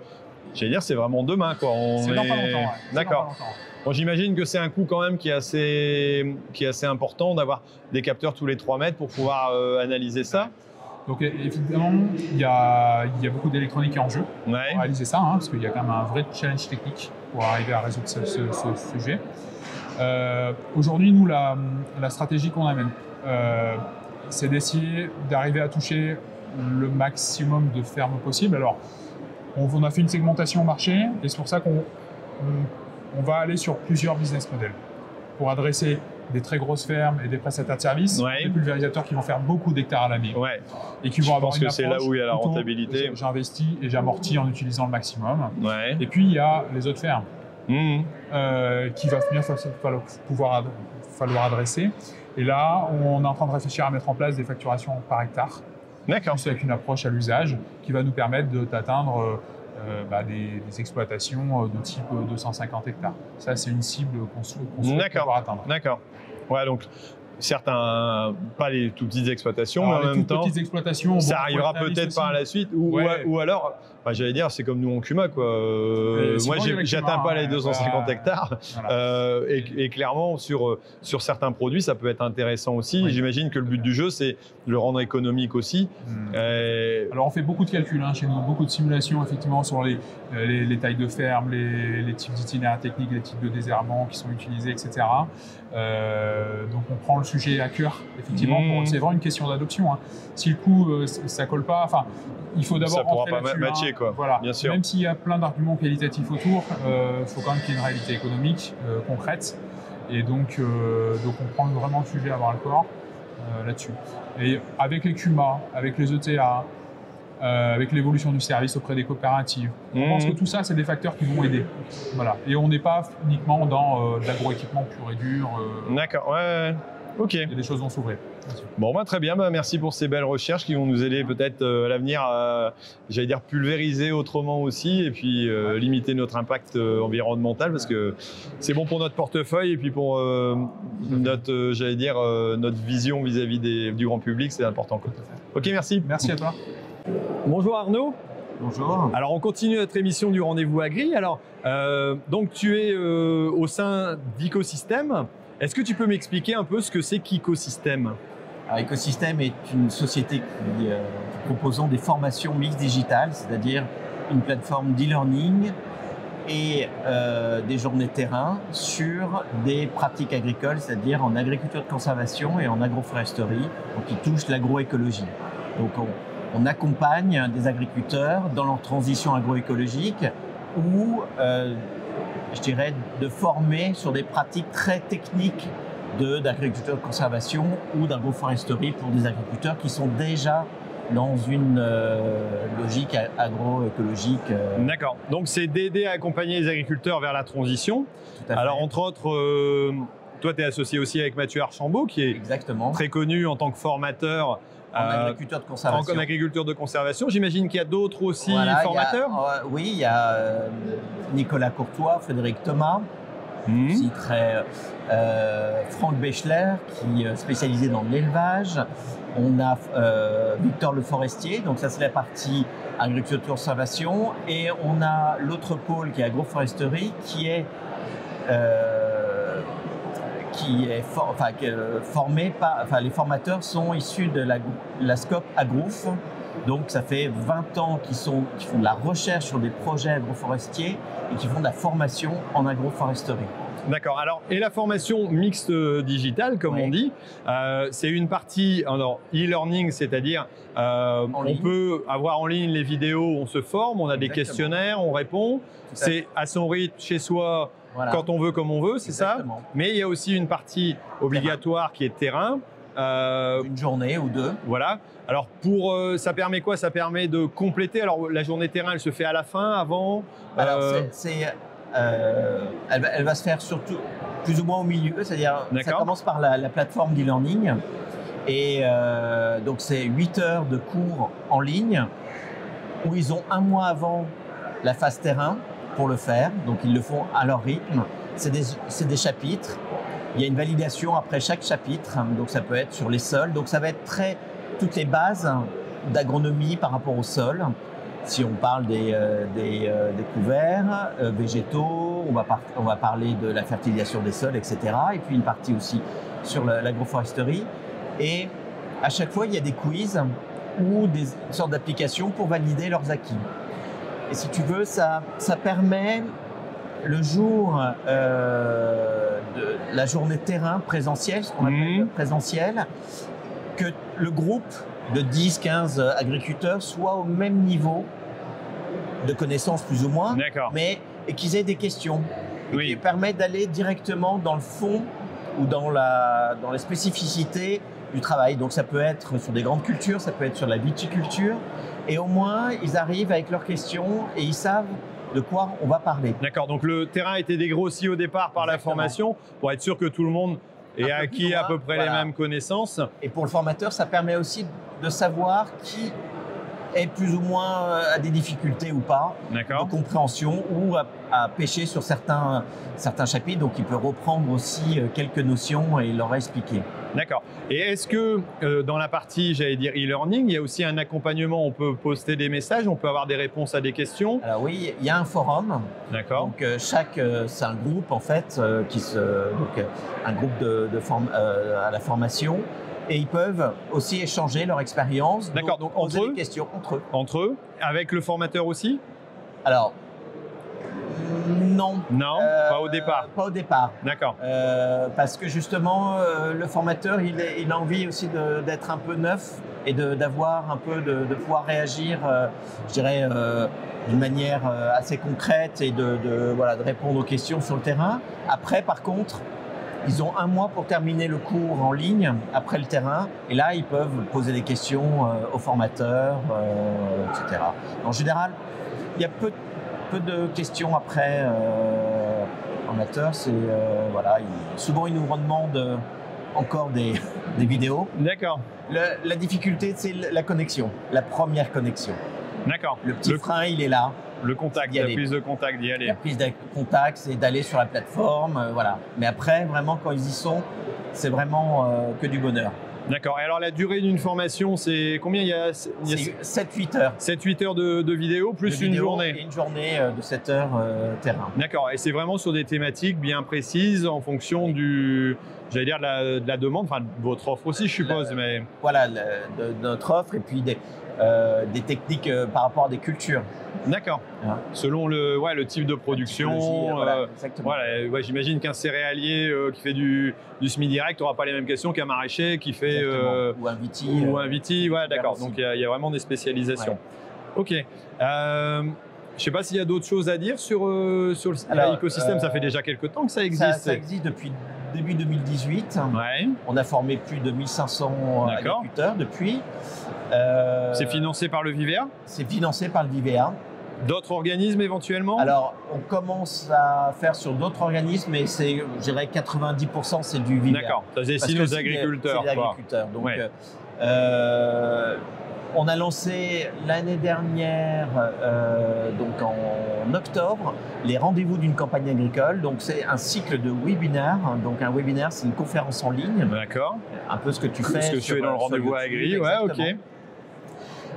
j'allais dire, c'est vraiment demain, quoi. On C'est dans pas est- longtemps. ouais. Dans pas D'accord. Bon, j'imagine que c'est un coût quand même qui est assez, qui est assez important d'avoir des capteurs tous les 3 mètres pour pouvoir euh, analyser ça. Donc évidemment, il y a, il y a beaucoup d'électronique en jeu Ouais. pour réaliser ça, hein, parce qu'il y a quand même un vrai challenge technique pour arriver à résoudre ce, ce- ce sujet. Euh, Aujourd'hui, nous, la, la stratégie qu'on amène, euh, c'est d'essayer d'arriver à toucher le maximum de fermes possible. Alors, on, on a fait une segmentation marché, et c'est pour ça qu'on on- va aller sur plusieurs business models pour adresser des très grosses fermes et des prestataires de services, Ouais. des pulvérisateurs qui vont faire beaucoup d'hectares à l'année Ouais. et qui Je vont avoir pense une que c'est là où il y a la rentabilité. J'investis et j'amortis en utilisant le maximum. Ouais. Et puis il y a les autres fermes Mhm. euh, qui va fa- falloir pouvoir falloir adresser. Et là, on est en train de réfléchir à mettre en place des facturations par hectare, D'accord. avec une approche à l'usage qui va nous permettre d'atteindre euh, euh, bah, des, des exploitations euh, de type euh, 250 hectares. Ça, c'est une cible qu'on sou- qu'on souhaite pouvoir atteindre. D'accord. Ouais, donc certains, pas les tout petites exploitations, Alors, mais en les même toutes temps, petites exploitations, ça arrivera peut-être par la suite, ou, Ouais. ou, ou alors, enfin, j'allais dire, c'est comme nous en Cuma, quoi. Euh, moi, j'atteins pas les ouais, 250 bah, hectares, Voilà. euh, et, et clairement, sur, euh, sur certains produits, ça peut être intéressant aussi. Oui. J'imagine que le but du jeu, c'est de le rendre économique aussi. Hmm. Euh, Alors on fait beaucoup de calculs hein, chez nous, beaucoup de simulations effectivement sur les, les, les tailles de ferme, les, les types d'itinéraires techniques, les types de désherbants qui sont utilisés, etc. Donc on prend le sujet à cœur, effectivement. Mmh. pour- C'est vraiment une question d'adoption. hein. Si le coup euh, c- ça colle pas, enfin, il faut d'abord Ça pourra pas là-dessus, quoi. Voilà. Bien sûr. Même s'il y a plein d'arguments qualitatifs autour, il faut quand même qu'il y ait une réalité économique euh, concrète. Et donc, euh, donc on prend vraiment le sujet à le corps euh, là-dessus. Et avec les CUMA, avec les ETA, euh, avec l'évolution du service auprès des coopératives, on Mhm. pense que tout ça, c'est des facteurs qui vont aider. Voilà. Et on n'est pas uniquement dans euh, de l'agroéquipement pur et dur. euh, D'accord, ouais, ouais. Ok. a des choses vont s'ouvrir. Bon, bah, très bien. Bah, merci pour ces belles recherches qui vont nous aider peut-être euh, à l'avenir à, j'allais dire, pulvériser autrement aussi et puis euh, limiter notre impact euh, environnemental parce que c'est bon pour notre portefeuille et puis pour euh, notre, euh, j'allais dire, euh, notre vision vis-à-vis des- du grand public, c'est important. quoi. Ok, merci. Merci à toi. Bonjour Arnaud. Bonjour. Alors, on continue notre émission du rendez-vous agri. Alors, euh, donc, tu es euh, au sein d'Ecosystème. Est-ce que tu peux m'expliquer un peu ce que c'est qu'Ecosystème? Écosystème est une société qui, euh, des formations mixtes digitales, c'est-à-dire une plateforme d'e-learning et euh, des journées terrain sur des pratiques agricoles, c'est-à-dire en agriculture de conservation et en agroforesterie, qui touchent l'agroécologie. Donc on, on accompagne des agriculteurs dans leur transition agroécologique ou, euh, je dirais, de former sur des pratiques très techniques de- d'agriculture de conservation ou d'agroforesterie pour des agriculteurs qui sont déjà dans une euh, logique agroécologique. euh, D'accord. Donc c'est d'aider à accompagner les agriculteurs vers la transition. tout à fait. Alors entre autres, euh, toi tu es associé aussi avec Mathieu Archambault qui est exactement. très connu en tant que formateur En euh, agriculture de en, conservation. en agriculture de conservation. J'imagine qu'il y a d'autres aussi Voilà, a- formateurs? euh, oui, il y a euh, Nicolas Courtois, Frédéric Thomas, aussi très Franck Béchler qui est spécialisé dans l'élevage. On a Victor Le Forestier, donc ça c'est la partie agriculture de conservation. Et on a l'autre pôle qui est agroforesterie qui est qui est for- enfin, que- formé par, enfin les formateurs sont issus de la, la SCOP Agrouf. Donc ça fait 20 ans qu'ils sont qui font de la recherche sur des projets agroforestiers et qui font de la formation en agroforesterie. D'accord. Alors, et la formation mixte digitale, comme Oui. on dit, euh, c'est une partie alors e-learning, c'est-à-dire euh, on ligne. peut avoir en ligne les vidéos, on se forme, on a des questionnaires, on répond. à C'est à son rythme, chez soi, Voilà. quand on veut, comme on veut, c'est ça. Mais il y a aussi une partie obligatoire qui est terrain. Euh, Une journée ou deux. voilà. Alors pour euh, ça permet quoi? Ça permet de compléter. Alors la journée terrain, elle se fait à la fin, avant? Alors, Euh, c'est, elle, va, elle va se faire surtout plus ou moins au milieu, c'est-à-dire ça commence par la, la plateforme d'e-learning. Et donc, c'est 8 heures de cours en ligne où ils ont un mois avant la phase terrain pour le faire. Donc, ils le font à leur rythme. C'est des, chapitres. Il y a une validation après chaque chapitre. Donc, ça peut être sur les sols. Donc, ça va être très toutes les bases d'agronomie par rapport au sol. Si on parle des, euh, euh, couverts euh, végétaux, on va, on va parler de la fertilisation des sols, etc. Et puis une partie aussi sur la- l'agroforesterie. Et à chaque fois, il y a des quiz ou des sortes d'applications pour valider leurs acquis. Et si tu veux, ça, ça permet le jour euh, de la journée terrain présentielle, ce qu'on appelle Mhm. présentiel, que le groupe de 10-15 agriculteurs soit au même niveau de connaissances plus ou moins, mais et qu'ils aient des questions. Oui. qui permet d'aller directement dans le fond ou dans, la, dans les spécificités du travail. Donc ça peut être sur des grandes cultures, ça peut être sur la viticulture. Et au moins, ils arrivent avec leurs questions et ils savent de quoi on va parler. D'accord, donc le terrain a été dégrossi au départ par la formation pour être sûr que tout le monde ait acquis à peu près les mêmes connaissances. Et pour le formateur, ça permet aussi de savoir qui est plus ou moins euh, à des difficultés ou pas de compréhension ou à, à pêcher sur certains, certains chapitres. Donc il peut reprendre aussi euh, quelques notions et leur expliquer. D'accord. Et est-ce que euh, dans la partie, j'allais dire e-learning, il y a aussi un accompagnement On peut poster des messages, on peut avoir des réponses à des questions? Alors oui, il y a un forum. D'accord. Donc euh, chaque, euh, c'est un groupe en fait qui se, donc un groupe de, de form- à la formation. Et ils peuvent aussi échanger leur expérience. D'accord, donc poser entre des eux? questions entre eux. Entre eux, avec le formateur aussi? Alors non. Non, Euh, pas au départ. Pas au départ. D'accord. Euh, parce que justement, euh, le formateur, il, est- il a envie aussi de- d'être un peu neuf et de- d'avoir un peu de, de pouvoir réagir, je dirais, d'une manière assez concrète et de, de, voilà, de répondre aux questions sur le terrain. Après, par contre, ils ont un mois pour terminer le cours en ligne après le terrain, et là, ils peuvent poser des questions euh, aux formateurs, euh, etc. En général, il y a peu, peu de questions après. Euh, formateurs, c'est euh, voilà, ils- souvent ils nous demandent euh, encore des, des vidéos. D'accord. Le- la difficulté, c'est la connexion, la première connexion. D'accord. Le petit Le, frein, il est là. le contact, d'y la aller. prise de contact d'y La aller. prise de contact, c'est d'aller sur la plateforme, euh, voilà. Mais après, vraiment, quand ils y sont, c'est vraiment euh, que du bonheur. D'accord. Et alors la durée d'une formation, c'est combien? Il y a, il y a C'est 7-8 heures. 7-8 heures de, de vidéo plus de une vidéo journée? Et une journée euh, de 7 heures euh, terrain. D'accord. Et c'est vraiment sur des thématiques bien précises en fonction du, j'allais dire de la, de la demande, enfin de votre offre aussi, je suppose. La- Mais Voilà de notre offre et puis des, euh, des techniques euh, par rapport à des cultures. d'accord. Ouais. Selon le, ouais, le type de production. Euh, voilà, exactement. Voilà, ouais, j'imagine qu'un céréalier qui fait du, du semi-direct n'aura pas les mêmes questions qu'un maraîcher qui fait ou un viti. ou un viti. Ouais, d'accord. Donc il y, a- il y a vraiment des spécialisations. Ok. Je sais pas s'il y a d'autres choses à dire sur, euh, sur l'écosystème. ça fait déjà quelques temps que ça ça, existe. ça existe depuis début 2018. Ouais. On a formé plus de 1500 D'accord. agriculteurs depuis. Euh, C'est financé par le Vivea. C'est financé par le VVA. D'autres organismes éventuellement? Alors, on commence à faire sur d'autres organismes, mais c'est, je dirais, 90% c'est du VVA. D'accord. C'est des- agriculteurs. C'est agriculteurs. Donc, Ouais. euh, euh, on a lancé l'année dernière, euh, donc en octobre, les rendez-vous d'une campagne agricole. Donc, c'est un cycle de webinaires. Donc, un webinaire, c'est une conférence en ligne, D'accord. un peu ce que tu fais. Ce que tu fais dans le rendez-vous Agri. Ouais, ok.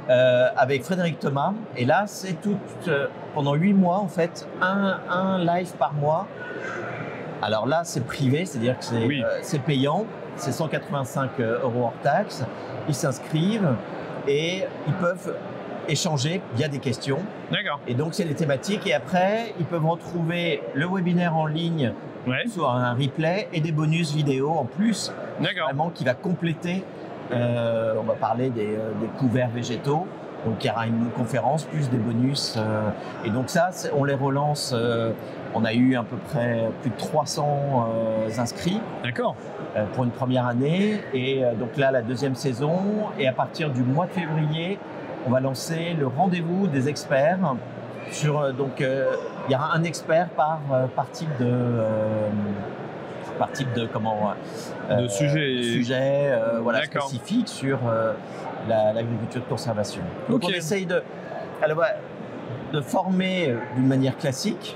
Euh, avec Frédéric Thomas. Et là, c'est tout euh, pendant huit mois en fait, un, un live par mois. Alors là, c'est privé, c'est-à-dire que c'est Oui. euh, c'est payant, c'est 185 euros hors taxe. Ils s'inscrivent et ils peuvent échanger via des questions. D'accord. Et donc, c'est les thématiques. Et après, ils peuvent retrouver le webinaire en ligne Ouais. sur un replay et des bonus vidéo en plus D'accord. vraiment qui va compléter. Euh, on va parler des, euh, des couverts végétaux. Donc il y aura une conférence plus des bonus. euh, et donc ça, on les relance. euh, on a eu à peu près plus de 300 euh, inscrits D'accord. euh, pour une première année. Et euh, donc là, la deuxième saison. Et à partir du mois de février, on va lancer le rendez-vous des experts. Sur, euh, donc euh, il y aura un expert par, par type de... euh, par type de comment De sujet. de sujets euh, voilà, D'accord. spécifiques sur euh, la- l'agriculture de conservation. Donc on essaye de, alors, de former euh, d'une manière classique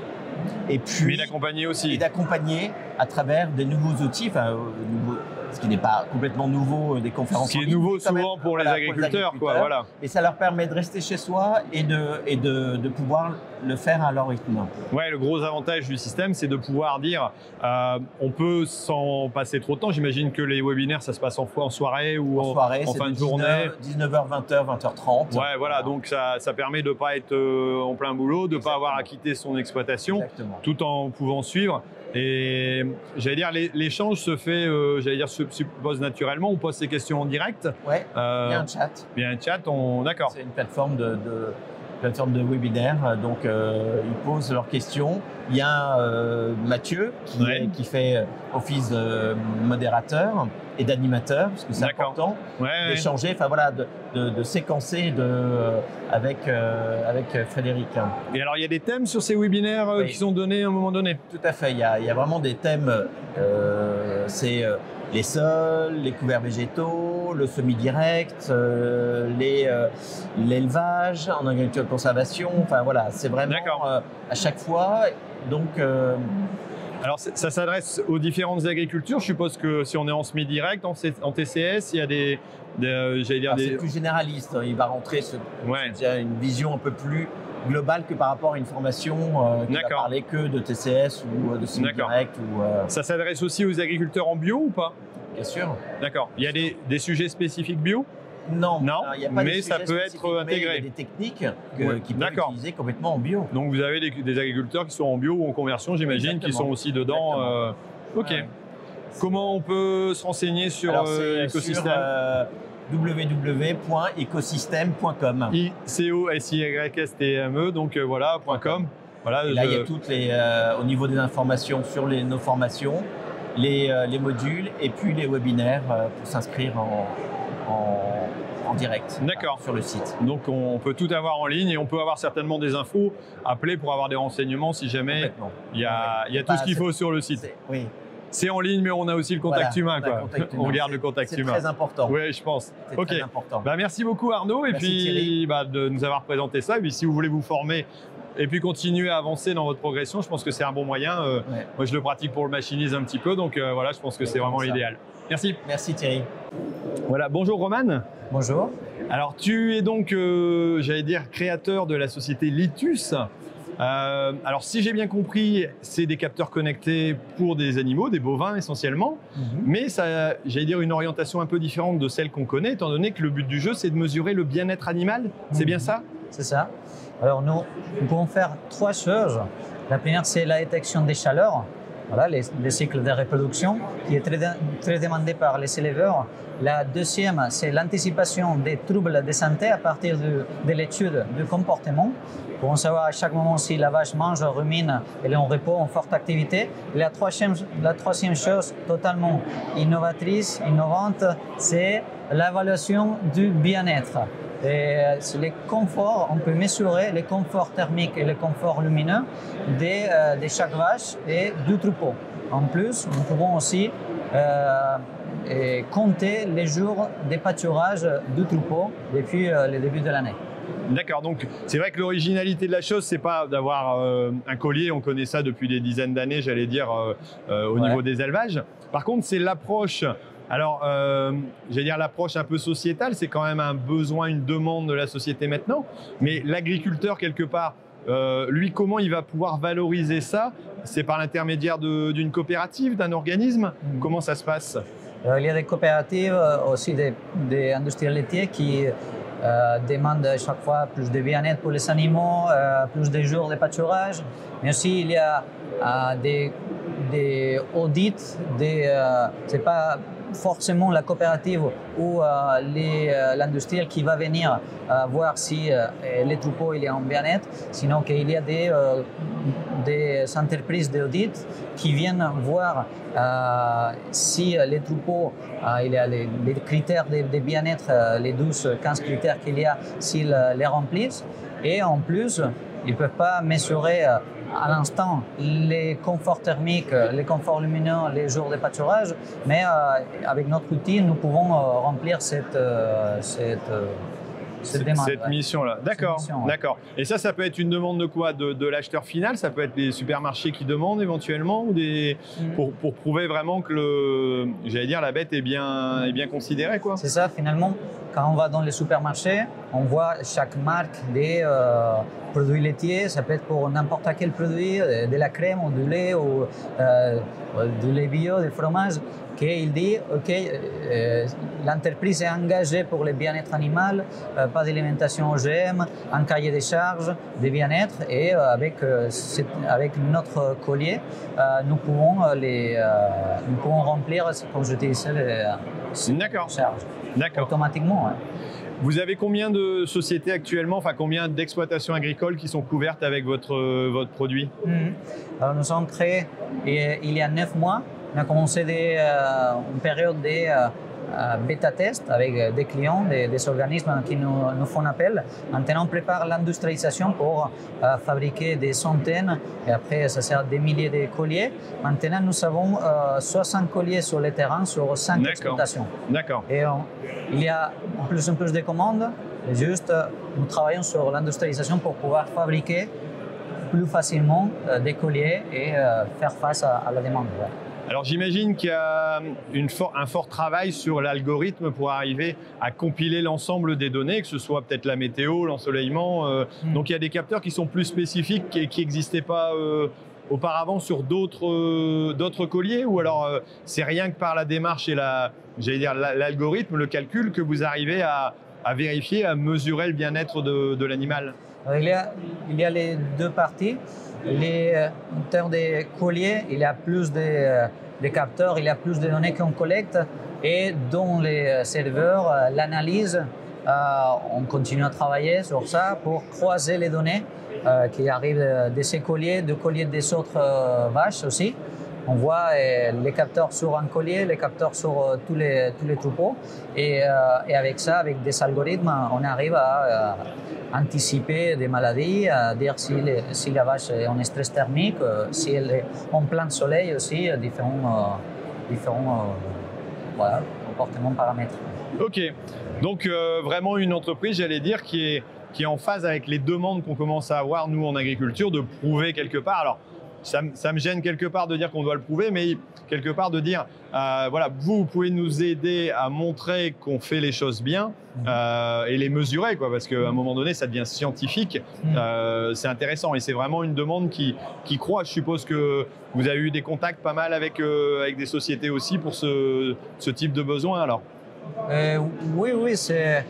et puis d'accompagner et aussi. d'accompagner à travers des nouveaux outils, enfin, euh, nouveaux- ce qui n'est pas complètement nouveau, euh, des conférences. Ce qui en est nouveau même, souvent pour les voilà, agriculteurs, quoi. Voilà. Et ça leur permet de rester chez soi et de, et de, de pouvoir le faire à leur rythme. Ouais, le gros avantage du système, c'est de pouvoir dire, euh, on peut sans passer trop de temps. J'imagine que les webinaires, ça se passe en, en soirée ou En soirée, en fin de de journée. 19h, 20h, 20h30. Ouais, voilà. Donc ça, ça permet de pas être euh, en plein boulot, de pas avoir à quitter son exploitation, Exactement. tout en pouvant suivre. Et j'allais dire, l'é- l'échange se fait, euh, j'allais dire, se suppose naturellement. On pose ses questions en direct. Ouais, Euh, il y a un chat. il y a un chat. On, d'accord. C'est une plateforme de, de- plateforme de webinaire. Donc, euh, ils posent leurs questions. Il y a euh, Mathieu qui, Ouais. est- qui fait office de modérateur et d'animateur, parce que c'est important Ouais. d'échanger, enfin voilà, de, de- de séquencer de, avec, euh, avec Frédéric. Et alors, il y a des thèmes sur ces webinaires euh, Oui. qui sont donnés à un moment donné? Tout à fait. Il y a, il y a vraiment des thèmes. euh, c'est euh, les sols, les couverts végétaux, le semi-direct, euh, euh, l'élevage en agriculture de conservation. Enfin voilà, c'est vraiment euh, à chaque fois. Donc Alors, ça s'adresse aux différentes agricultures. Je suppose que si on est en semi-direct, en, TCS, il y a des, des, j'allais dire ah, c'est plus généraliste. hein. Il va rentrer ce, Ouais. une vision un peu plus globale que par rapport à une formation euh, qui va parler que de TCS ou de semi-direct ou euh, Ça s'adresse aussi aux agriculteurs en bio ou pas? Bien sûr. D'accord. Il y a des, des sujets spécifiques bio? Non, Non, alors, il y a pas mais ça peut être intégré. Il y a des techniques que- Ouais, qui peuvent d'accord. utiliser complètement en bio. Donc vous avez des, des agriculteurs qui sont en bio ou en conversion, j'imagine, qui sont aussi dedans. Euh, ok. Ouais. Comment on peut se renseigner sur euh, c'est l'écosystème sur euh, www.ecosystème.com. i c o s y s t m e donc euh, voilà .com. Voilà. Et là, il y a toutes les, euh, au niveau des informations sur les, nos formations, les, euh, les modules et puis les webinaires euh, pour s'inscrire en, en, en direct D'accord. sur le site. Donc on peut tout avoir en ligne et on peut avoir certainement des infos, appeler pour avoir des renseignements si jamais il y a, il y a tout Bah, ce qu'il c'est- faut sur le site. Oui, C'est en ligne mais on a aussi le contact Voilà, humain. Quoi. le contact humain. On garde le C'est- contact c'est humain. très important. Oui, je pense. C'est Ok. très important. Bah, merci beaucoup Arnaud et Merci, puis bah, de nous avoir présenté ça. Et puis si vous voulez vous former et puis continuer à avancer dans votre progression, je pense que c'est un bon moyen. Euh, Ouais. Moi je le pratique pour le machinisme un petit peu, donc euh, voilà, je pense que c'est vraiment l'idéal. Merci. Merci Thierry. Voilà, bonjour Roman. Bonjour. Alors tu es donc, euh, j'allais dire, créateur de la société Litus. Euh, alors si j'ai bien compris, c'est des capteurs connectés pour des animaux, des bovins essentiellement, Mhm. mais ça, j'allais dire, une orientation un peu différente de celle qu'on connaît, étant donné que le but du jeu, c'est de mesurer le bien-être animal. C'est bien ça? C'est ça. Alors nous, nous pouvons faire trois choses. La première, c'est la détection des chaleurs, voilà, les, les cycles de reproduction, qui est très, très demandé par les éleveurs. La deuxième, c'est l'anticipation des troubles de santé à partir de, de l'étude du comportement, pour en savoir à chaque moment si la vache mange, rumine, elle est en repos, en forte activité. La troisième, la troisième chose totalement innovatrice, innovante, c'est l'évaluation du bien-être. Et euh, les conforts, on peut mesurer les conforts thermiques et les conforts lumineux de, euh, de chaque vache et du troupeau. En plus, nous pouvons aussi euh, et compter les jours de pâturage du troupeau depuis euh, le début de l'année. D'accord, donc c'est vrai que l'originalité de la chose, c'est pas d'avoir euh, un collier, on connaît ça depuis des dizaines d'années, j'allais dire, euh, euh, au Ouais. niveau des élevages. Par contre, c'est l'approche, alors euh, j'allais dire l'approche un peu sociétale, c'est quand même un besoin, une demande de la société maintenant, mais l'agriculteur, quelque part, euh, lui, comment il va pouvoir valoriser ça? C'est par l'intermédiaire d'une coopérative, d'un organisme? Mhm. Comment ça se passe? Il y a des coopératives, euh, aussi des, des industriels laitiers qui euh, demandent chaque fois plus de bien-être pour les animaux, euh, plus de jours de pâturage. Mais aussi, il y a des, des audits, des, c'est pas forcément la coopérative ou euh, euh, l'industriel qui va venir euh, voir si euh, les troupeaux il est en bien-être, sinon qu'il y a des, des entreprises d'audit qui viennent voir si les troupeaux, il y a les, critères de, de bien-être, les 12-15 critères qu'il y a, s'ils les remplissent. Et en plus, ils ne peuvent pas mesurer à l'instant les conforts thermiques, les conforts lumineux, les jours de pâturage, mais euh, avec notre outil, nous pouvons euh, remplir cette, euh, cette, cette demande. Cette ouais. mission-là. D'accord, ouais. d'accord. Et ça, ça peut être une demande de quoi? De, de l'acheteur final? Ça peut être des supermarchés qui demandent éventuellement ou des Mhm. pour, pour prouver vraiment que le, j'allais dire, la bête est bien, est bien considérée, quoi? C'est ça, finalement, quand on va dans les supermarchés, on voit chaque marque des euh, produits laitiers. Ça peut être pour n'importe quel produit, euh, de la crème ou du lait ou euh, du lait bio, du fromage, qu'il dit, OK, euh, l'entreprise est engagée pour le bien-être animal, euh, pas d'alimentation OGM, un cahier des charges de bien-être et euh, avec, cette- avec notre collier, nous, pouvons les, nous pouvons remplir, comme je disais, les, D'accord. charges D'accord. automatiquement. hein. Vous avez combien de sociétés actuellement, enfin combien d'exploitations agricoles qui sont couvertes avec votre, votre produit? Mhm. Alors, nous sommes créés il y a neuf mois. On a commencé des, euh, une période de euh, euh, bêta-test avec euh, des clients, des, des organismes qui nous, nous font appel. Maintenant, on prépare l'industrialisation pour euh, fabriquer des centaines et après, ça sert des milliers de colliers. Maintenant, nous avons euh, 60 colliers sur le terrain sur 5 D'accord. exploitations. D'accord. Et on- il y a de plus en plus de commandes. Et juste, nous travaillons sur l'industrialisation pour pouvoir fabriquer plus facilement euh, des colliers et faire face à, à la demande. ouais. Alors j'imagine qu'il y a une for- un fort travail sur l'algorithme pour arriver à compiler l'ensemble des données, que ce soit peut-être la météo, l'ensoleillement. euh, Mm. Donc il y a des capteurs qui sont plus spécifiques et qui n'existaient pas euh, auparavant sur d'autres euh, d'autres colliers ou alors c'est rien que par la démarche et la j'allais dire la- l'algorithme, le calcul que vous arrivez à, à vérifier, à mesurer le bien-être de, de l'animal? Il, y a, il y a les deux parties. Les, euh, en termes de colliers, il y a plus de, euh, capteurs, il y a plus de données qu'on collecte. Et dans les euh, serveurs, l'analyse, on continue à travailler sur ça pour croiser les données qui arrivent de, ces colliers, de colliers des autres vaches aussi. On voit euh, les capteurs sur un collier, les capteurs sur euh, tous, les, tous les troupeaux. Et, euh, et avec ça, avec des algorithmes, on arrive à anticiper des maladies, à dire si, la vache est en stress thermique, si elle est en plein soleil aussi, différents, différents comportements, paramètres. Ok, donc vraiment une entreprise, j'allais dire, qui est, qui est en phase avec les demandes qu'on commence à avoir, nous, en agriculture, de prouver quelque part. Alors, ça, me- ça me gêne quelque part de dire qu'on doit le prouver, mais quelque part de dire, euh, voilà, vous, vous pouvez nous aider à montrer qu'on fait les choses bien euh, et les mesurer, quoi, parce qu'à un moment donné, ça devient scientifique. Euh, c'est intéressant et c'est vraiment une demande qui, qui croît. Je suppose que vous avez eu des contacts pas mal avec, avec des sociétés aussi pour ce, ce type de besoin, alors? Oui, oui, c'est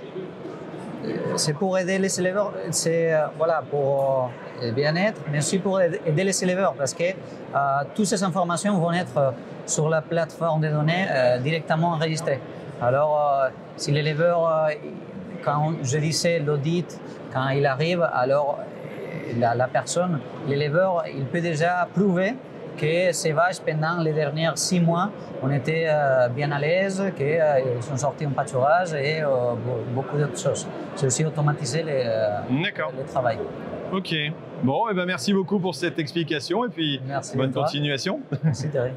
c'est pour aider les éleveurs, c'est voilà pour bien-être, mais aussi pour aider les éleveurs parce que euh, toutes ces informations vont être euh, sur la plateforme de données euh, directement enregistrées. Alors, euh, si l'éleveur, quand je disais l'audit, quand il arrive, alors la, la personne, l'éleveur, il peut déjà prouver que ces vaches, pendant les derniers six mois, on était euh, bien à l'aise, qu'ils sont sortis en pâturage et euh, be- beaucoup d'autres choses. C'est aussi automatiser les, le travail. Ok. Bon, et ben merci beaucoup pour cette explication et puis Merci bonne continuation. Merci Thierry.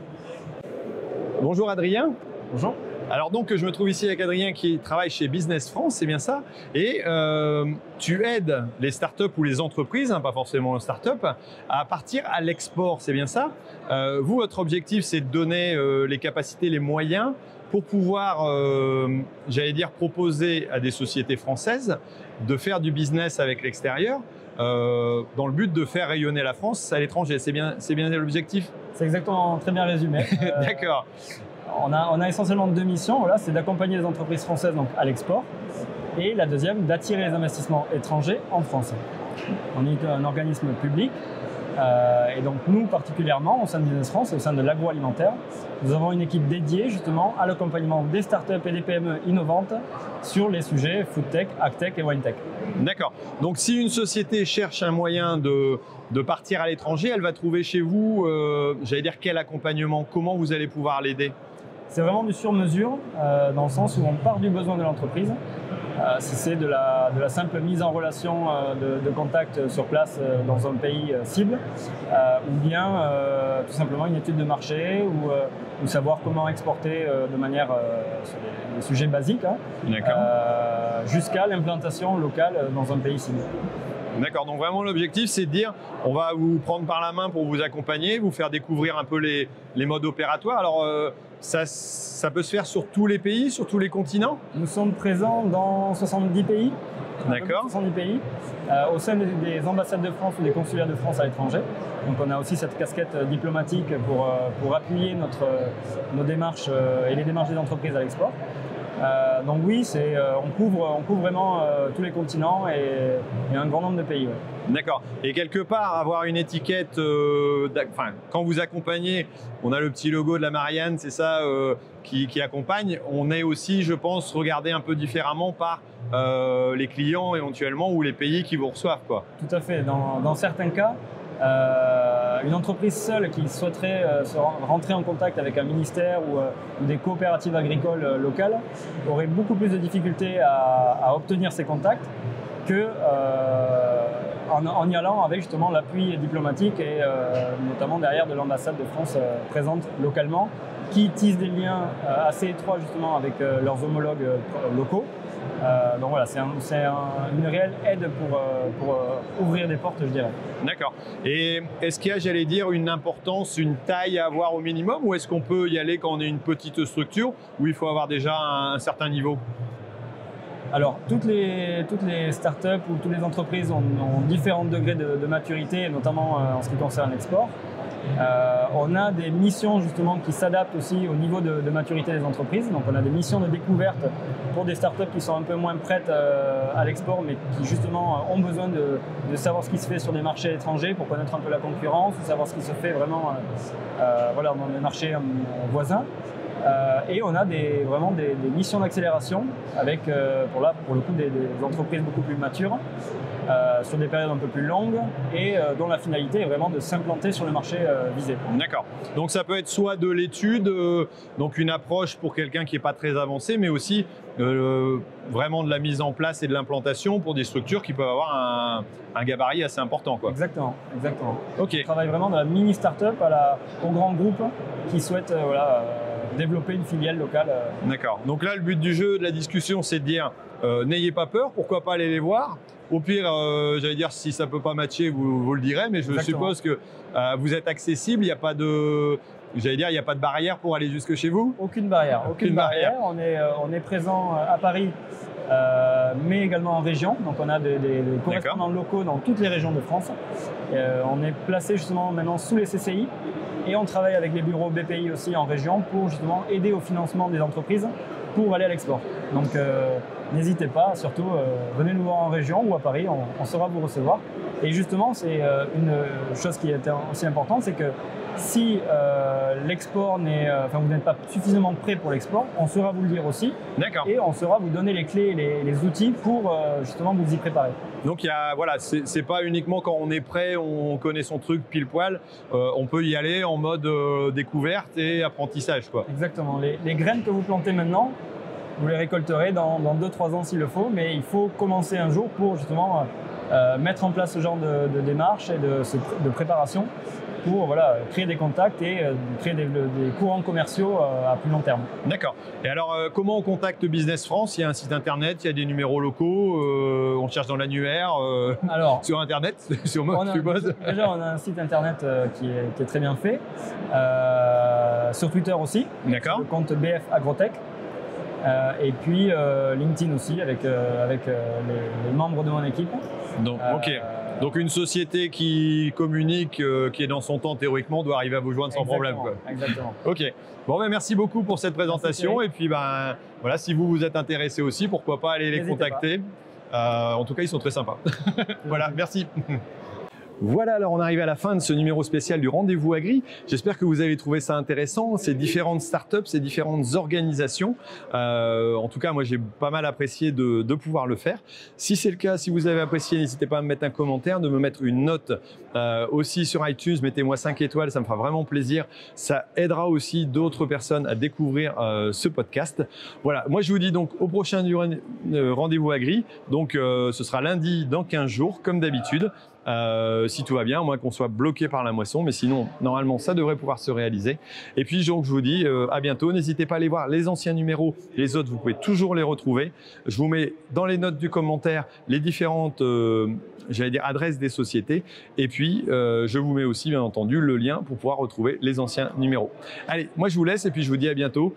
Bonjour Adrien. Bonjour. Alors donc je me trouve ici avec Adrien qui travaille chez Business France, c'est bien ça? Et euh, tu aides les startups ou les entreprises, hein, pas forcément les startups, à partir à l'export, c'est bien ça? Euh, Vous, votre objectif, c'est de donner euh, les capacités, les moyens pour pouvoir, j'allais dire, proposer à des sociétés françaises de faire du business avec l'extérieur euh, dans le but de faire rayonner la France à l'étranger. C'est bien, c'est bien l'objectif? C'est exactement très bien résumé. Euh, D'accord. on, a, on a essentiellement deux missions. Voilà, c'est d'accompagner les entreprises françaises donc, à l'export. Et la deuxième, d'attirer les investissements étrangers en France. On est un organisme public. Euh, et donc nous particulièrement, au sein de Business France, au sein de l'agroalimentaire, nous avons une équipe dédiée justement à l'accompagnement des startups et des PME innovantes sur les sujets food tech, agtech et wine tech. D'accord. Donc si une société cherche un moyen de, de partir à l'étranger, elle va trouver chez vous, euh, j'allais dire, quel accompagnement Comment vous allez pouvoir l'aider? C'est vraiment du sur-mesure, euh, dans le sens où on part du besoin de l'entreprise. Euh, si c'est de la, de la simple mise en relation euh, de, de contact sur place euh, dans un pays cible, ou bien tout simplement une étude de marché, ou, ou savoir comment exporter de manière sur des, des sujets basiques, hein, jusqu'à l'implantation locale dans un pays cible. D'accord. Donc vraiment l'objectif, c'est de dire, on va vous prendre par la main pour vous accompagner, vous faire découvrir un peu les, les modes opératoires. Alors euh, ça, ça peut se faire sur tous les pays, sur tous les continents? Nous sommes présents dans 70 pays. D'accord. 70 pays, euh, au sein des, des ambassades de France ou des consulats de France à l'étranger. Donc on a aussi cette casquette euh, diplomatique pour, euh, pour appuyer notre, nos démarches et les démarches des entreprises à l'export. Euh, donc oui, c'est, euh, on, couvre, on couvre vraiment euh, tous les continents et, et un grand nombre de pays. ouais. D'accord. Et quelque part, avoir une étiquette, enfin, quand vous accompagnez, on a le petit logo de la Marianne, c'est ça, qui, qui accompagne. On est aussi, je pense, regardé un peu différemment par les clients éventuellement ou les pays qui vous reçoivent, quoi. Tout à fait. Dans, dans certains cas, une entreprise seule qui souhaiterait euh, se ren- rentrer en contact avec un ministère ou, euh, des coopératives agricoles euh, locales aurait beaucoup plus de difficultés à, obtenir ces contacts que en, y allant avec justement l'appui diplomatique et notamment derrière de l'ambassade de France présente localement qui tisse des liens assez étroits justement avec leurs homologues locaux. Euh, donc voilà, c'est un- c'est un- une réelle aide pour, euh, euh, ouvrir des portes, je dirais. D'accord. Et est-ce qu'il y a, j'allais dire, une importance, une taille à avoir au minimum ou est-ce qu'on peut y aller quand on est une petite structure où il faut avoir déjà un, certain niveau? Alors, toutes les, toutes les startups ou toutes les entreprises ont, différents degrés de, maturité, notamment euh, en ce qui concerne l'export. Euh, on a des missions justement qui s'adaptent aussi au niveau de, maturité des entreprises. Donc, on a des missions de découverte pour des startups qui sont un peu moins prêtes euh, à l'export, mais qui justement ont besoin de, savoir ce qui se fait sur des marchés étrangers pour connaître un peu la concurrence, ou savoir ce qui se fait vraiment dans des marchés voisins. Euh, et on a des, vraiment des, des missions d'accélération avec, euh, pour, là, pour le coup, des, des entreprises beaucoup plus matures, euh, sur des périodes un peu plus longues et dont la finalité est vraiment de s'implanter sur le marché visé. D'accord. Donc ça peut être soit de l'étude, donc une approche pour quelqu'un qui n'est pas très avancé, mais aussi vraiment de la mise en place et de l'implantation pour des structures qui peuvent avoir un, un gabarit assez important. Quoi. Exactement, exactement. Ok. On travaille vraiment de la mini start-up à la, au grand groupe qui souhaite voilà, développer une filiale locale. euh. D'accord. Donc là, le but du jeu, de la discussion, c'est de dire euh, n'ayez pas peur, pourquoi pas aller les voir. Au pire, euh, j'allais dire si ça peut pas matcher, vous, vous le direz, mais je Exactement. suppose que euh, vous êtes accessible, il n'y a pas de, j'allais dire, il n'y a pas de barrière pour aller jusque chez vous? Aucune barrière. Aucune, Aucune barrière. barrière. On est, on est présent à Paris, euh, mais également en région. Donc on a des, des- des correspondants locaux dans toutes les régions de France. Euh, on est placé justement maintenant sous les CCI et on travaille avec les bureaux BPI aussi en région pour justement aider au financement des entreprises pour aller à l'export. Donc euh, n'hésitez pas, surtout euh, venez nous voir en région ou à Paris, on, on saura vous recevoir. Et justement, c'est euh, une chose qui est aussi importante, c'est que si euh, l'export n'est, euh, enfin vous n'êtes pas suffisamment prêt pour l'export, on saura vous le dire aussi D'accord. et on saura vous donner les clés, et les, les outils pour euh, justement vous y préparer. Donc il y a, voilà, c'est pas uniquement quand on est prêt, on connaît son truc pile poil. on peut y aller en mode découverte et apprentissage, quoi. Exactement. Les, les graines que vous plantez maintenant, vous les récolterez dans 2-3 ans s'il le faut, mais il faut commencer un jour pour justement euh, mettre en place ce genre de, de démarche et de, préparation pour voilà, créer des contacts et euh, créer des, des courants commerciaux euh, à plus long terme. D'accord. Et alors, euh, comment on contacte Business France? Il y a un site internet, il y a des numéros locaux, euh, on cherche dans l'annuaire, euh, Alors, sur internet, sûrement, on je a, suppose. déjà, on a un site internet euh, qui, est, qui est très bien fait, Euh, sur Twitter aussi, D'accord. le compte BF Agrotech. Euh, et puis euh, LinkedIn aussi avec, euh, avec les, les membres de mon équipe. Donc, ok. Donc une société qui communique, euh, qui est dans son temps théoriquement, doit arriver à vous joindre sans problème. Quoi. Exactement. Ok. Bon, ben merci beaucoup pour cette présentation. Et puis, ben voilà, si vous vous êtes intéressé aussi, pourquoi pas aller les contacter. Euh, en tout cas, ils sont très sympas. voilà, merci. Voilà, alors on arrive à la fin de ce numéro spécial du Rendez-vous Agri. J'espère que vous avez trouvé ça intéressant, ces différentes startups, ces différentes organisations. Euh, en tout cas, moi j'ai pas mal apprécié de, pouvoir le faire. Si c'est le cas, si vous avez apprécié, n'hésitez pas à me mettre un commentaire, de me mettre une note euh, aussi sur iTunes. Mettez-moi 5 étoiles, ça me fera vraiment plaisir. Ça aidera aussi d'autres personnes à découvrir euh, ce podcast. Voilà, moi je vous dis donc au prochain Rendez-vous Agri. Donc ce sera lundi dans 15 jours, comme d'habitude. Euh, si tout va bien, moins qu'on soit bloqué par la moisson, mais sinon, normalement, ça devrait pouvoir se réaliser. Et puis, donc, je vous dis euh, à bientôt. N'hésitez pas à aller voir les anciens numéros, les autres, vous pouvez toujours les retrouver. Je vous mets dans les notes du commentaire les différentes, euh, j'allais dire, adresses des sociétés. Et puis, je vous mets aussi, bien entendu, le lien pour pouvoir retrouver les anciens numéros. Allez, moi, je vous laisse et puis je vous dis à bientôt.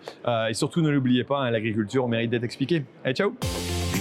Et surtout, ne l'oubliez pas, hein, l'agriculture mérite d'être expliquée. Allez, ciao